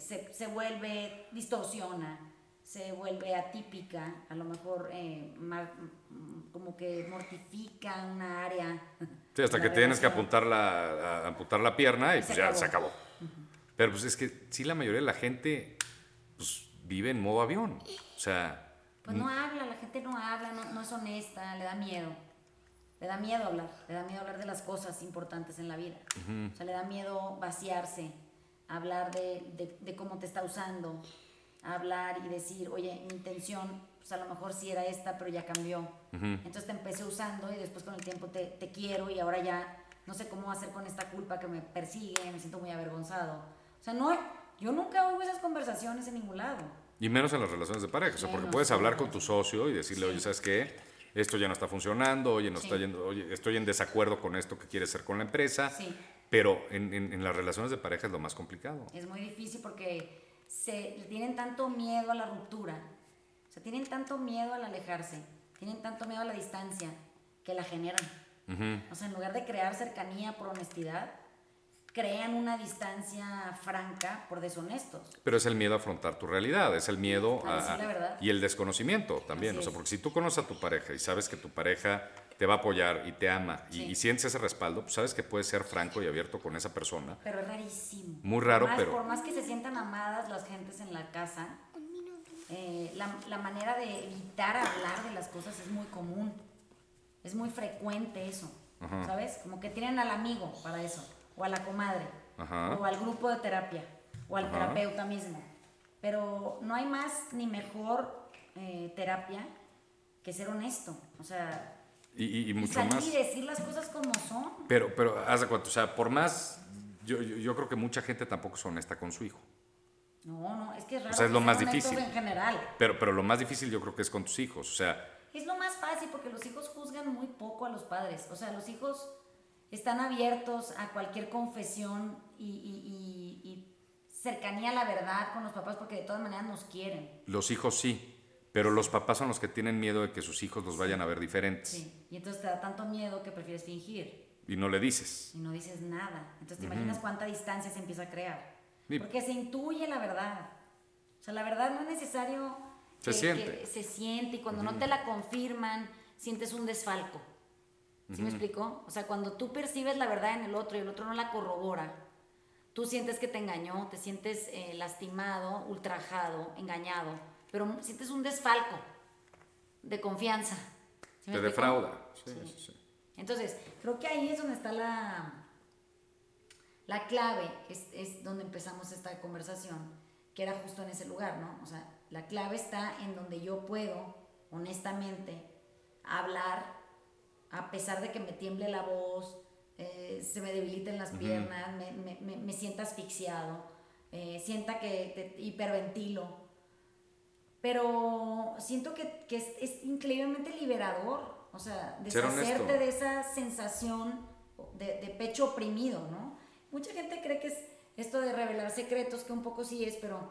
Se, se vuelve, distorsiona se vuelve atípica, a lo mejor eh, como que mortifica una área. Sí, hasta que tienes que apuntar la, amputar la pierna y, pues ya se acabó. Pero pues es que sí la mayoría de la gente pues, vive en modo avión. O sea... Pues no habla, la gente no habla, no, es honesta, le da miedo. Le da miedo hablar, le da miedo hablar de las cosas importantes en la vida. O sea, le da miedo vaciarse, hablar de, de cómo te está usando, hablar y decir, oye, mi intención, pues a lo mejor sí era esta, pero ya cambió. Entonces te empecé usando y después con el tiempo te, te, quiero y ahora ya no sé cómo hacer con esta culpa que me persigue, me siento muy avergonzado. O sea, no, yo nunca oigo esas conversaciones en ningún lado. Y menos en las relaciones de pareja, o sea, porque puedes hablar con tu socio y decirle, oye, ¿sabes qué? Esto ya no está funcionando, oye, no está yendo, oye, estoy en desacuerdo con esto que quieres hacer con la empresa. Sí. Pero en, en, en las relaciones de pareja es lo más complicado. Es muy difícil porque se tienen tanto miedo a la ruptura, o sea, tienen tanto miedo al alejarse, tienen tanto miedo a la distancia que la generan. O sea, en lugar de crear cercanía por honestidad, crean una distancia franca por deshonestos. Pero es el miedo a afrontar tu realidad, es el miedo a, y el desconocimiento también. o sea, porque si tú conoces a tu pareja y sabes que tu pareja te va a apoyar y te ama y, sientes ese respaldo, pues sabes que puedes ser franco y abierto con esa persona. Pero es rarísimo. Muy raro, pero... Por más que se sientan amadas las gentes en la casa, eh, la, manera de evitar hablar de las cosas es muy común. Es muy frecuente eso, ¿sabes? Como que tienen al amigo para eso, o a la comadre, o al grupo de terapia, o al terapeuta mismo. Pero no hay más ni mejor eh, terapia que ser honesto. O sea, y, y, mucho más. Y decir las cosas como son. Pero, pero, haz de cuenta, o sea, por más, yo, yo, creo que mucha gente tampoco es honesta con su hijo. No, no, es que es raro. O sea, es lo más difícil. En general. Pero, pero lo más difícil yo creo que es con tus hijos, o sea. Es lo más fácil porque los hijos juzgan muy poco a los padres. O sea, los hijos están abiertos a cualquier confesión y, y- y- y cercanía a la verdad con los papás porque de todas maneras nos quieren. Los hijos sí, pero los papás son los que tienen miedo de que sus hijos los vayan a ver diferentes. Sí. Y entonces te da tanto miedo que prefieres fingir Y no le dices. y no dices nada. Entonces te imaginas cuánta distancia se empieza a crear. Sí. Porque se intuye la verdad. O sea, la verdad no es necesario Se que- siente. que se siente y cuando no te la confirman, sientes un desfalco. ¿Sí me explico? O sea, cuando tú percibes la verdad en el otro y el otro no la corrobora, tú sientes que te engañó, te sientes eh, lastimado, ultrajado, engañado, pero sientes un desfalco de confianza. ¿Sí me Te defrauda. Sí, Sí. Entonces, creo que ahí es donde está la, la clave, es, es donde empezamos esta conversación, que era justo en ese lugar, ¿no? O sea, la clave está en donde yo puedo, honestamente, hablar, a pesar de que me tiemble la voz, eh, se me debiliten las piernas, me, me, me, me sienta asfixiado, eh, sienta que te hiperventilo, pero siento que, que es, es increíblemente liberador, o sea, deshacerte de esa sensación de, de pecho oprimido, ¿no? Mucha gente cree que es esto de revelar secretos, que un poco sí es, pero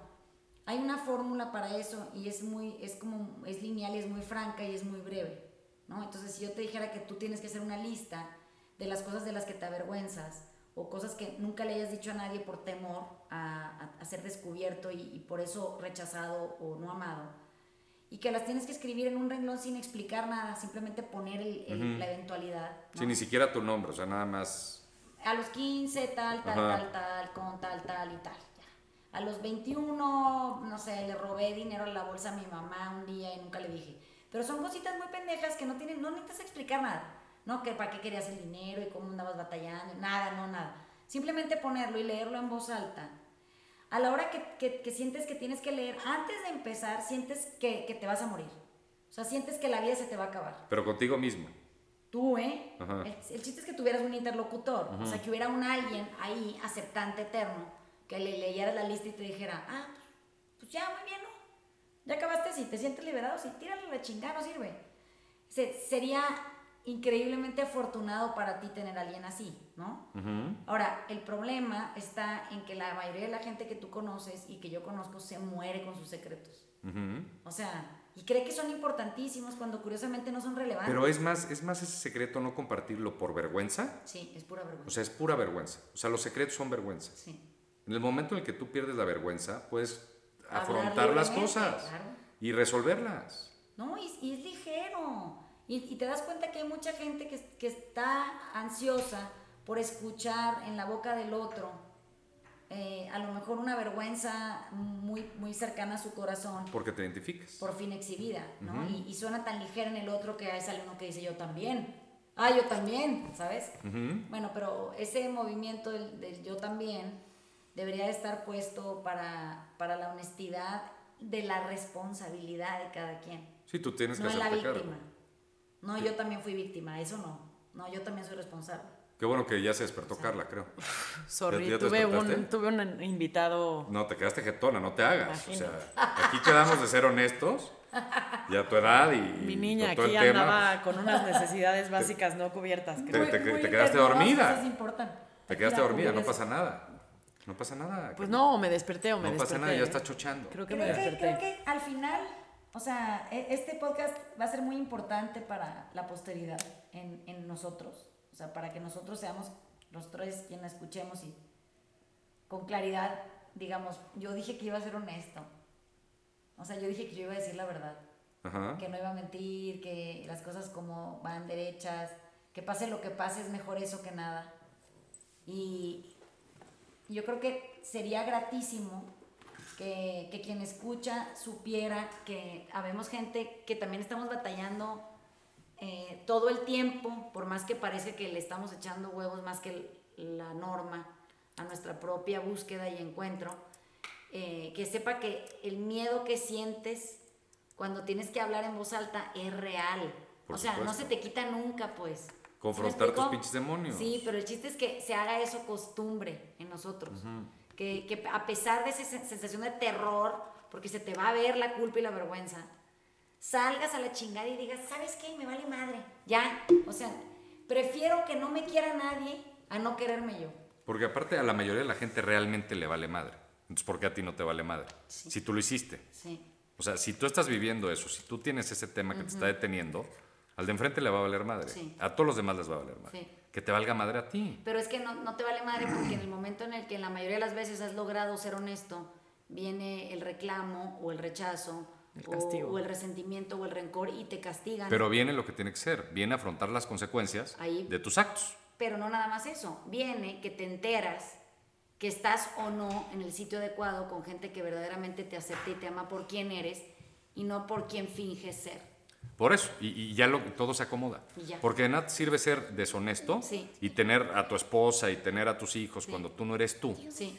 hay una fórmula para eso y es muy, es como, es lineal y es muy franca y es muy breve, ¿no? Entonces, si yo te dijera que tú tienes que hacer una lista de las cosas de las que te avergüenzas o cosas que nunca le hayas dicho a nadie por temor a, a- a ser descubierto y, y por eso rechazado o no amado, y que las tienes que escribir en un renglón sin explicar nada, simplemente poner el- el- la eventualidad. ¿no? Sí, ni siquiera tu nombre, o sea, nada más. a los 15, tal, tal, Ajá. tal, tal, con tal, tal y tal. ya. A los 21, no sé, le robé dinero a la bolsa a mi mamá un día y nunca le dije. Pero son cositas muy pendejas que no tienen, no necesitas explicar nada. No, que para qué querías el dinero y cómo andabas batallando, nada, no, nada. Simplemente ponerlo y leerlo en voz alta. A la hora que, que- que sientes que tienes que leer, antes de empezar, sientes que, que te vas a morir. O sea, sientes que la vida se te va a acabar. Pero contigo mismo. Tú, ¿eh? Ajá. El, el chiste es que tuvieras un interlocutor, o sea, que hubiera un alguien ahí, aceptante eterno, que le leyera la lista y te dijera, ah, pues ya, muy bien, ¿no? Ya acabaste, si te sientes liberado, si tírale la chingada, no sirve. Se- sería increíblemente afortunado para ti tener a alguien así, ¿no? Ahora, el problema está en que la mayoría de la gente que tú conoces y que yo conozco se muere con sus secretos. Ujú. O sea, y cree que son importantísimos cuando curiosamente no son relevantes. Pero es más, es más ese secreto no compartirlo por vergüenza. Sí, es pura vergüenza. O sea, es pura vergüenza. O sea, los secretos son vergüenza. sí. En el momento en el que tú pierdes la vergüenza, puedes Hablar afrontar las cosas claro. y resolverlas. No, y, y es ligero. Y, y te das cuenta que hay mucha gente que, que está ansiosa por escuchar en la boca del otro eh, a lo mejor una vergüenza muy, muy cercana a su corazón, Porque te identificas. por fin exhibida, ¿no? y, y suena tan ligera en el otro que ahí sale uno que dice yo también. Ah, yo también, ¿sabes? Bueno, pero ese movimiento del, del yo también debería de estar puesto para, para la honestidad de la responsabilidad de cada quien. Sí, tú tienes No que la cargo. No, yo también fui víctima, eso no. No, yo también soy responsable. Qué bueno que ya se despertó Carla, creo. Sorry, ¿Ya- ya te tuve, un, tuve un invitado. No, te quedaste jetona, no te hagas. O sea, aquí quedamos de ser honestos. Ya tu edad y. Mi niña todo aquí el tema, andaba con unas necesidades básicas no cubiertas. Te- creo. te- Muy- muy te quedaste dormida. Te quedaste dormida, no pasa nada. No pasa nada. Pues no, me desperté o me No desperté. pasa nada, ya estás chochando. Creo que Creo me que, desperté. creo que al final, o sea, e- este podcast va a ser muy importante para la posteridad en, en nosotros. O sea, para que nosotros seamos los tres quienes escuchemos y con claridad digamos, yo dije que iba a ser honesto. O sea, yo dije que yo iba a decir la verdad. Ajá. que no iba a mentir, que las cosas como van derechas, que pase lo que pase es mejor eso que nada. Y yo creo que sería gratísimo que, que quien escucha supiera que habemos gente que también estamos batallando eh, todo el tiempo, por más que parezca que le estamos echando huevos más que la norma a nuestra propia búsqueda y encuentro, eh, que sepa que el miedo que sientes cuando tienes que hablar en voz alta es real. Por o sea, no supuesto. se te quita nunca, pues. ¿Sí me Confrontar tus pinches demonios. Sí, pero el chiste es que se haga eso costumbre en nosotros. Que, que a pesar de esa sen- sensación de terror, porque se te va a ver la culpa y la vergüenza, salgas a la chingada y digas, ¿sabes qué? Me vale madre. Ya. O sea, prefiero que no me quiera nadie a no quererme yo. Porque aparte a la mayoría de la gente realmente le vale madre. Entonces, ¿por qué a ti no te vale madre? Si tú lo hiciste. Sí. O sea, si tú estás viviendo eso, si tú tienes ese tema que te está deteniendo, al de enfrente le va a valer madre. Sí. A todos los demás les va a valer madre. Que te valga madre a ti. Pero es que no, no te vale madre porque en el momento en el que la mayoría de las veces has logrado ser honesto, viene el reclamo o el rechazo El o- castigo. O, el resentimiento o el rencor y te castigan. Pero viene lo que tiene que ser. Viene a afrontar las consecuencias Ahí. de tus actos. Pero no nada más eso, viene que te enteras que estás o no en el sitio adecuado con gente que verdaderamente te acepta y te ama por quien eres y no por quien finges ser. Por eso, y, y ya lo, todo se acomoda. Ya. Porque de nada sirve ser deshonesto Sí. y tener a tu esposa y tener a tus hijos Sí. cuando tú no eres tú. Sí,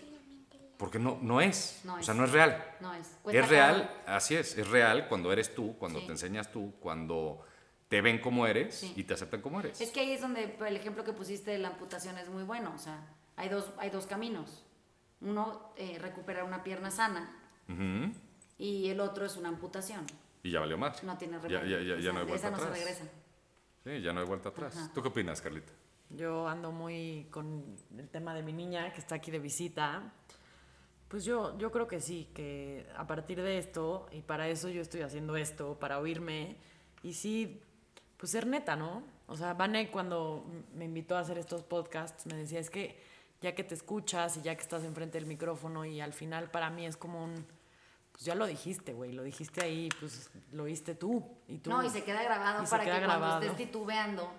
Porque no, no es. No o es. sea, no es real. no es. Es real, así es, es real cuando eres tú, cuando te enseñas tú, cuando te ven como eres y te aceptan como eres. Es que ahí es donde el ejemplo que pusiste de la amputación es muy bueno. O sea, hay dos, hay dos caminos. Uno, eh, recuperar una pierna sana y el otro es una amputación. Y ya valió más. No tiene Ya, remedio. ya, ya, O ya sea, no hay vuelta esa no se atrás. regresa. Sí, ya no hay vuelta atrás. Ajá. ¿Tú qué opinas, Carlita? Yo ando muy con el tema de mi niña que está aquí de visita. Pues yo, yo creo que sí, que a partir de esto, y para eso yo estoy haciendo esto, para oírme, y sí, pues ser neta, ¿no? O sea, Vane cuando me invitó a hacer estos podcasts me decía, es que ya que te escuchas y ya que estás enfrente del micrófono y al final para mí es como un, pues ya lo dijiste, güey, lo dijiste ahí, pues lo oíste tú. Y tú No, y se queda grabado para queda que cuando estés titubeando,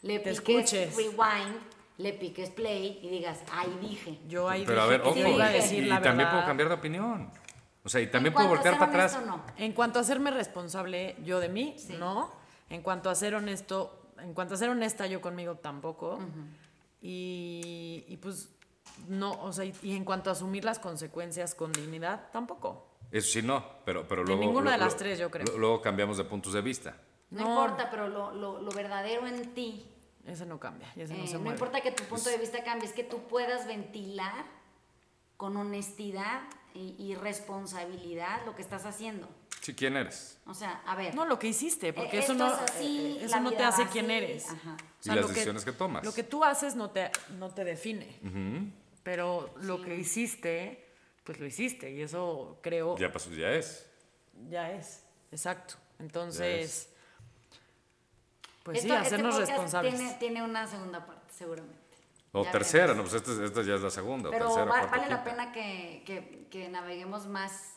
le Te piques escuches. rewind, le piques play y digas, ahí dije. Yo ahí Pero a dije ver, que ojo, te iba a y- decir y, la y también verdad. puedo cambiar de opinión. O sea, y también puedo voltear para atrás. no. En cuanto a hacerme responsable yo de mí, Sí. no. En cuanto a ser honesto, en cuanto a ser honesta yo conmigo tampoco. y, y pues no, o sea, y, y en cuanto a asumir las consecuencias con dignidad, tampoco. Eso sí, no, pero, pero En luego... ninguna de las lo- tres, yo creo. Luego cambiamos de puntos de vista. No, No. importa, pero lo, lo- lo verdadero en ti, Ese no cambia, y ese eh, no se no importa que tu punto de vista cambie, es que tú puedas ventilar con honestidad y, y responsabilidad lo que estás haciendo. Sí, ¿quién eres? O sea, a ver. No, lo que hiciste, porque Eh, eso esto no, es así, eh, la eso no te hace quién eres. ajá. O sea, Y las lo que- decisiones que tomas. Lo que tú haces no te, no te define, Ujú. pero lo que hiciste, pues lo hiciste, y eso creo Ya pasó, ya es. Ya es, exacto. Entonces, pues Esto- sí, este hacernos responsables. Tiene, tiene una segunda parte, seguramente. O Ya tercera, no, pues esta, esta ya es la segunda. o Pero tercera, va- cuarta, vale la pena que, que- que naveguemos más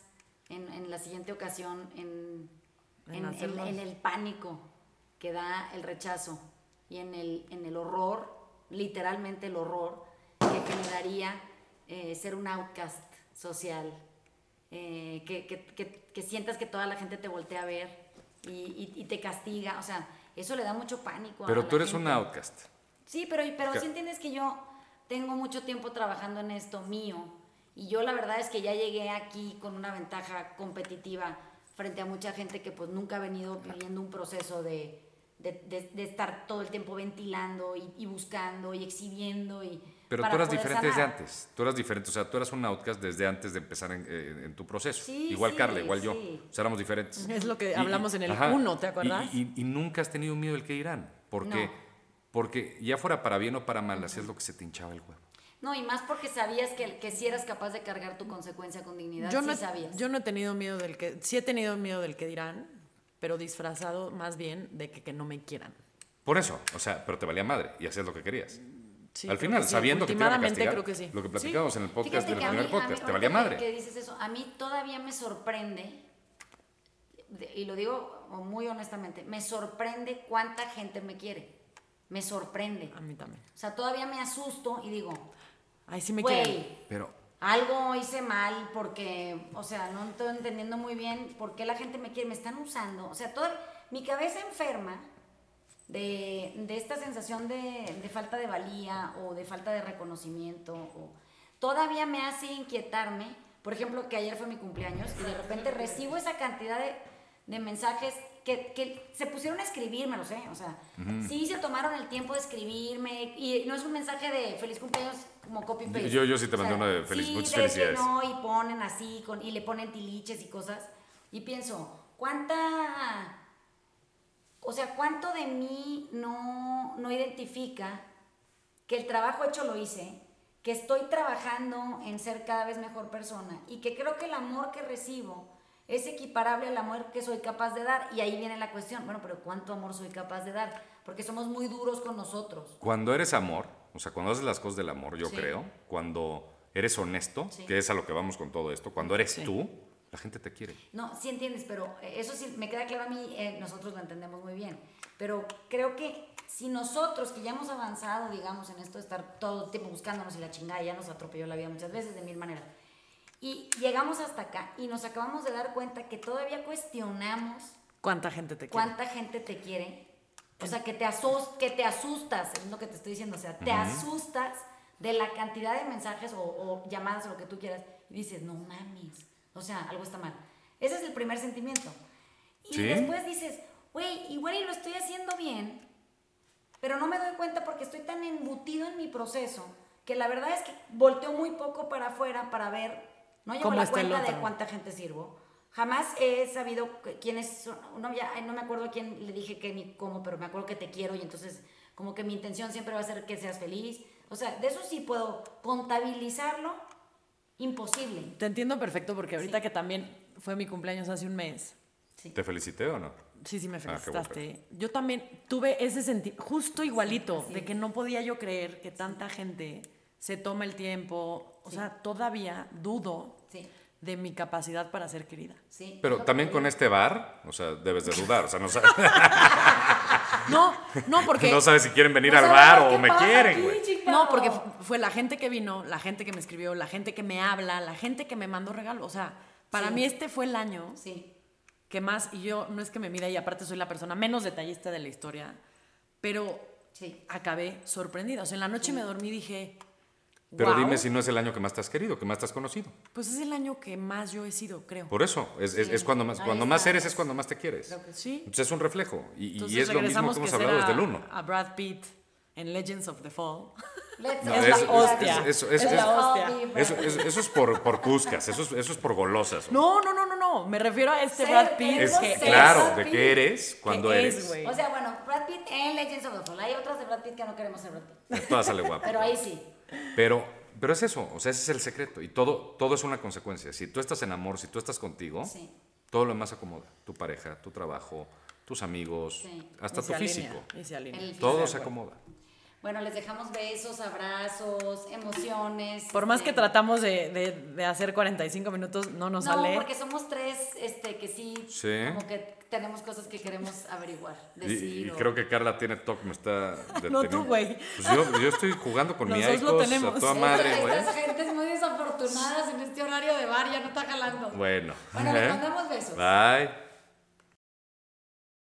en, en la siguiente ocasión en, En en- en- hacernos- en el pánico que da el rechazo y en el, en el horror, literalmente el horror que generaría eh, ser un outcast social, eh, que, que- que- que sientas que toda la gente te voltea a ver y, y- y te castiga, o sea, eso le da mucho pánico. a Pero la tú eres un gente. outcast. Sí, pero, pero Que- sí entiendes que yo tengo mucho tiempo trabajando en esto mío y yo la verdad es que ya llegué aquí con una ventaja competitiva frente a mucha gente que pues nunca ha venido viviendo un proceso de, de, de- de estar todo el tiempo ventilando y, y buscando y exhibiendo y Pero para tú eras diferente desde sanar. antes. Tú eras diferente. O sea, tú eras un outcast desde antes de empezar en, eh, en tu proceso. Sí, igual sí, Carla, igual yo. sí. O sea, éramos diferentes. Es lo que Y- hablamos en el ajá. 1, ¿te Y- acuerdas? Y, y nunca has tenido miedo del que dirán. Porque, No. porque ya fuera para bien o para mal, hacías lo que se te hinchaba el huevo. No, y más porque sabías que, que si eras capaz de cargar tu consecuencia con dignidad, yo, sí no, he- sabías. yo no he tenido miedo del que, sí he tenido miedo del que dirán, pero disfrazado más bien de que, que no me quieran. Por eso, o sea, pero te valía madre y hacías lo que querías. Sí, Al final, que sí. sabiendo que te iban a castigar, creo que sí. lo que Sí. platicábamos en el podcast del primer mí- a mí, podcast, te valía madre. Que dices eso, a mí todavía me sorprende, de- y lo digo muy honestamente, me sorprende cuánta gente me quiere. Me sorprende. A mí también. O sea, todavía me asusto y digo, Ay, sí me quieren. Pero algo hice mal porque, o sea, no estoy entendiendo muy bien por qué la gente me quiere, me están usando. O sea, toda mi cabeza enferma de, de esta sensación de, de falta de valía o de falta de reconocimiento. O, todavía me hace inquietarme, por ejemplo, que ayer fue mi cumpleaños y de repente recibo esa cantidad de, de mensajes que, que se pusieron a escribirme, lo sé, o sea, sí se tomaron el tiempo de escribirme y no es un mensaje de feliz cumpleaños como copy paste. Yo- yo sí te mandé uno de feliz- sí, muchas que felicidades. no, y ponen así con, y le ponen tiliches y cosas y pienso, ¿cuánta o sea, ¿cuánto de mí no, no identifica que el trabajo hecho lo hice, que estoy trabajando en ser cada vez mejor persona y que creo que el amor que recibo es equiparable al amor que soy capaz de dar. Y ahí viene la cuestión, bueno, pero ¿cuánto amor soy capaz de dar? Porque somos muy duros con nosotros. Cuando eres amor, o sea, cuando haces las cosas del amor, yo Sí. creo, cuando eres honesto, Sí. que es a lo que vamos con todo esto, cuando eres Sí. tú, la gente te quiere. No, sí entiendes, pero eh, eso sí me queda claro a mí, eh, nosotros lo entendemos muy bien. Pero creo que si nosotros, que ya hemos avanzado, digamos, en esto de estar todo el tiempo buscándonos y la chingada ya nos atropelló la vida muchas veces de mil maneras, y llegamos hasta acá y nos acabamos de dar cuenta que todavía cuestionamos ¿Cuánta gente te quiere? cuánta gente te quiere, o sea, que te, asus que te asustas, es lo que te estoy diciendo, o sea, te asustas de la cantidad de mensajes o, o llamadas o lo que tú quieras y dices, no mames, o sea, algo está mal. Ese es el primer sentimiento. Y Sí. después dices, güey, igual y lo estoy haciendo bien, pero no me doy cuenta porque estoy tan embutido en mi proceso que la verdad es que volteo muy poco para afuera para ver, no llevo ¿Cómo la cuenta de cuánta gente sirvo. Jamás he sabido quiénes son, no, ya, no me acuerdo a quién le dije qué ni cómo, pero me acuerdo que te quiero y entonces como que mi intención siempre va a ser que seas feliz. O sea, de eso sí puedo contabilizarlo, imposible. Te entiendo perfecto porque ahorita que también fue mi cumpleaños hace un mes. ¿Te felicité o no? Sí, sí, me Ah, felicitaste. Yo también tuve ese sentido, justo igualito, de que no podía yo creer que tanta gente se toma el tiempo. O Sí. sea, todavía dudo Sí, de mi capacidad para ser querida. sí. Pero también con este bar, o sea, debes de dudar, o sea, no sabes, No, no, porque. no sabes si quieren venir No al bar o me quieren, güey. No, porque fu- fue la gente que vino, la gente que me escribió, la gente que me habla, la gente que me mandó regalos. O sea, para Sí. mí este fue el año Sí, que más, y yo no es que me mida y aparte soy la persona menos detallista de la historia, pero sí. acabé sorprendida. O sea, en la noche me dormí y dije. Pero "Guau, dime si no es el año que más te has querido, que más te has conocido. Pues es el año que más yo he sido, creo. Por eso, es, es- es cuando más, Ahí cuando más eres es cuando más te quieres. Creo que sí. Sí. Entonces es un reflejo. Y, y Entonces es lo mismo que hemos que hablado desde el 1. A Brad Pitt en Legends of the Fall. No, go. es- la es- hostia. es- es- es- Es la es- hostia. Eso, eso- eso es por, por cuscas, eso es, eso es por golosas. No, no, no, no, no. Me refiero a este Ser- Brad Pitt Es que claro, Brad de qué eres cuando ¿Qué eres. es? O sea, bueno, Brad Pitt en Legends of the Fall. Hay otras de Brad Pitt que no queremos ser Brad Pitt. Todas sale guapo. Pero ahí sí. Pero, pero es eso, o sea, ese es el secreto. Y todo, todo es una consecuencia. Si tú estás en amor, si tú estás contigo, Sí. todo lo demás se acomoda. Tu pareja, tu trabajo, tus amigos, Sí. hasta Y tu se alinea, físico. y se alinea. El Todo se acomoda. Bueno, les dejamos besos, abrazos, emociones. Por más este, que tratamos de, de- de hacer 45 minutos, no nos No, sale. porque somos tres este, que sí, Sí. como que tenemos cosas que queremos averiguar, Y, decir. y o- creo que Carla tiene TOC, me está No, deteniendo. tú, güey. Pues yo, yo estoy jugando con mi dos lo Icos tenemos. a toda Sí, madre, güey. Estas gentes muy desafortunadas en este horario de bar ya no está jalando. Bueno. Bueno, les ¿eh? mandamos besos. Bye.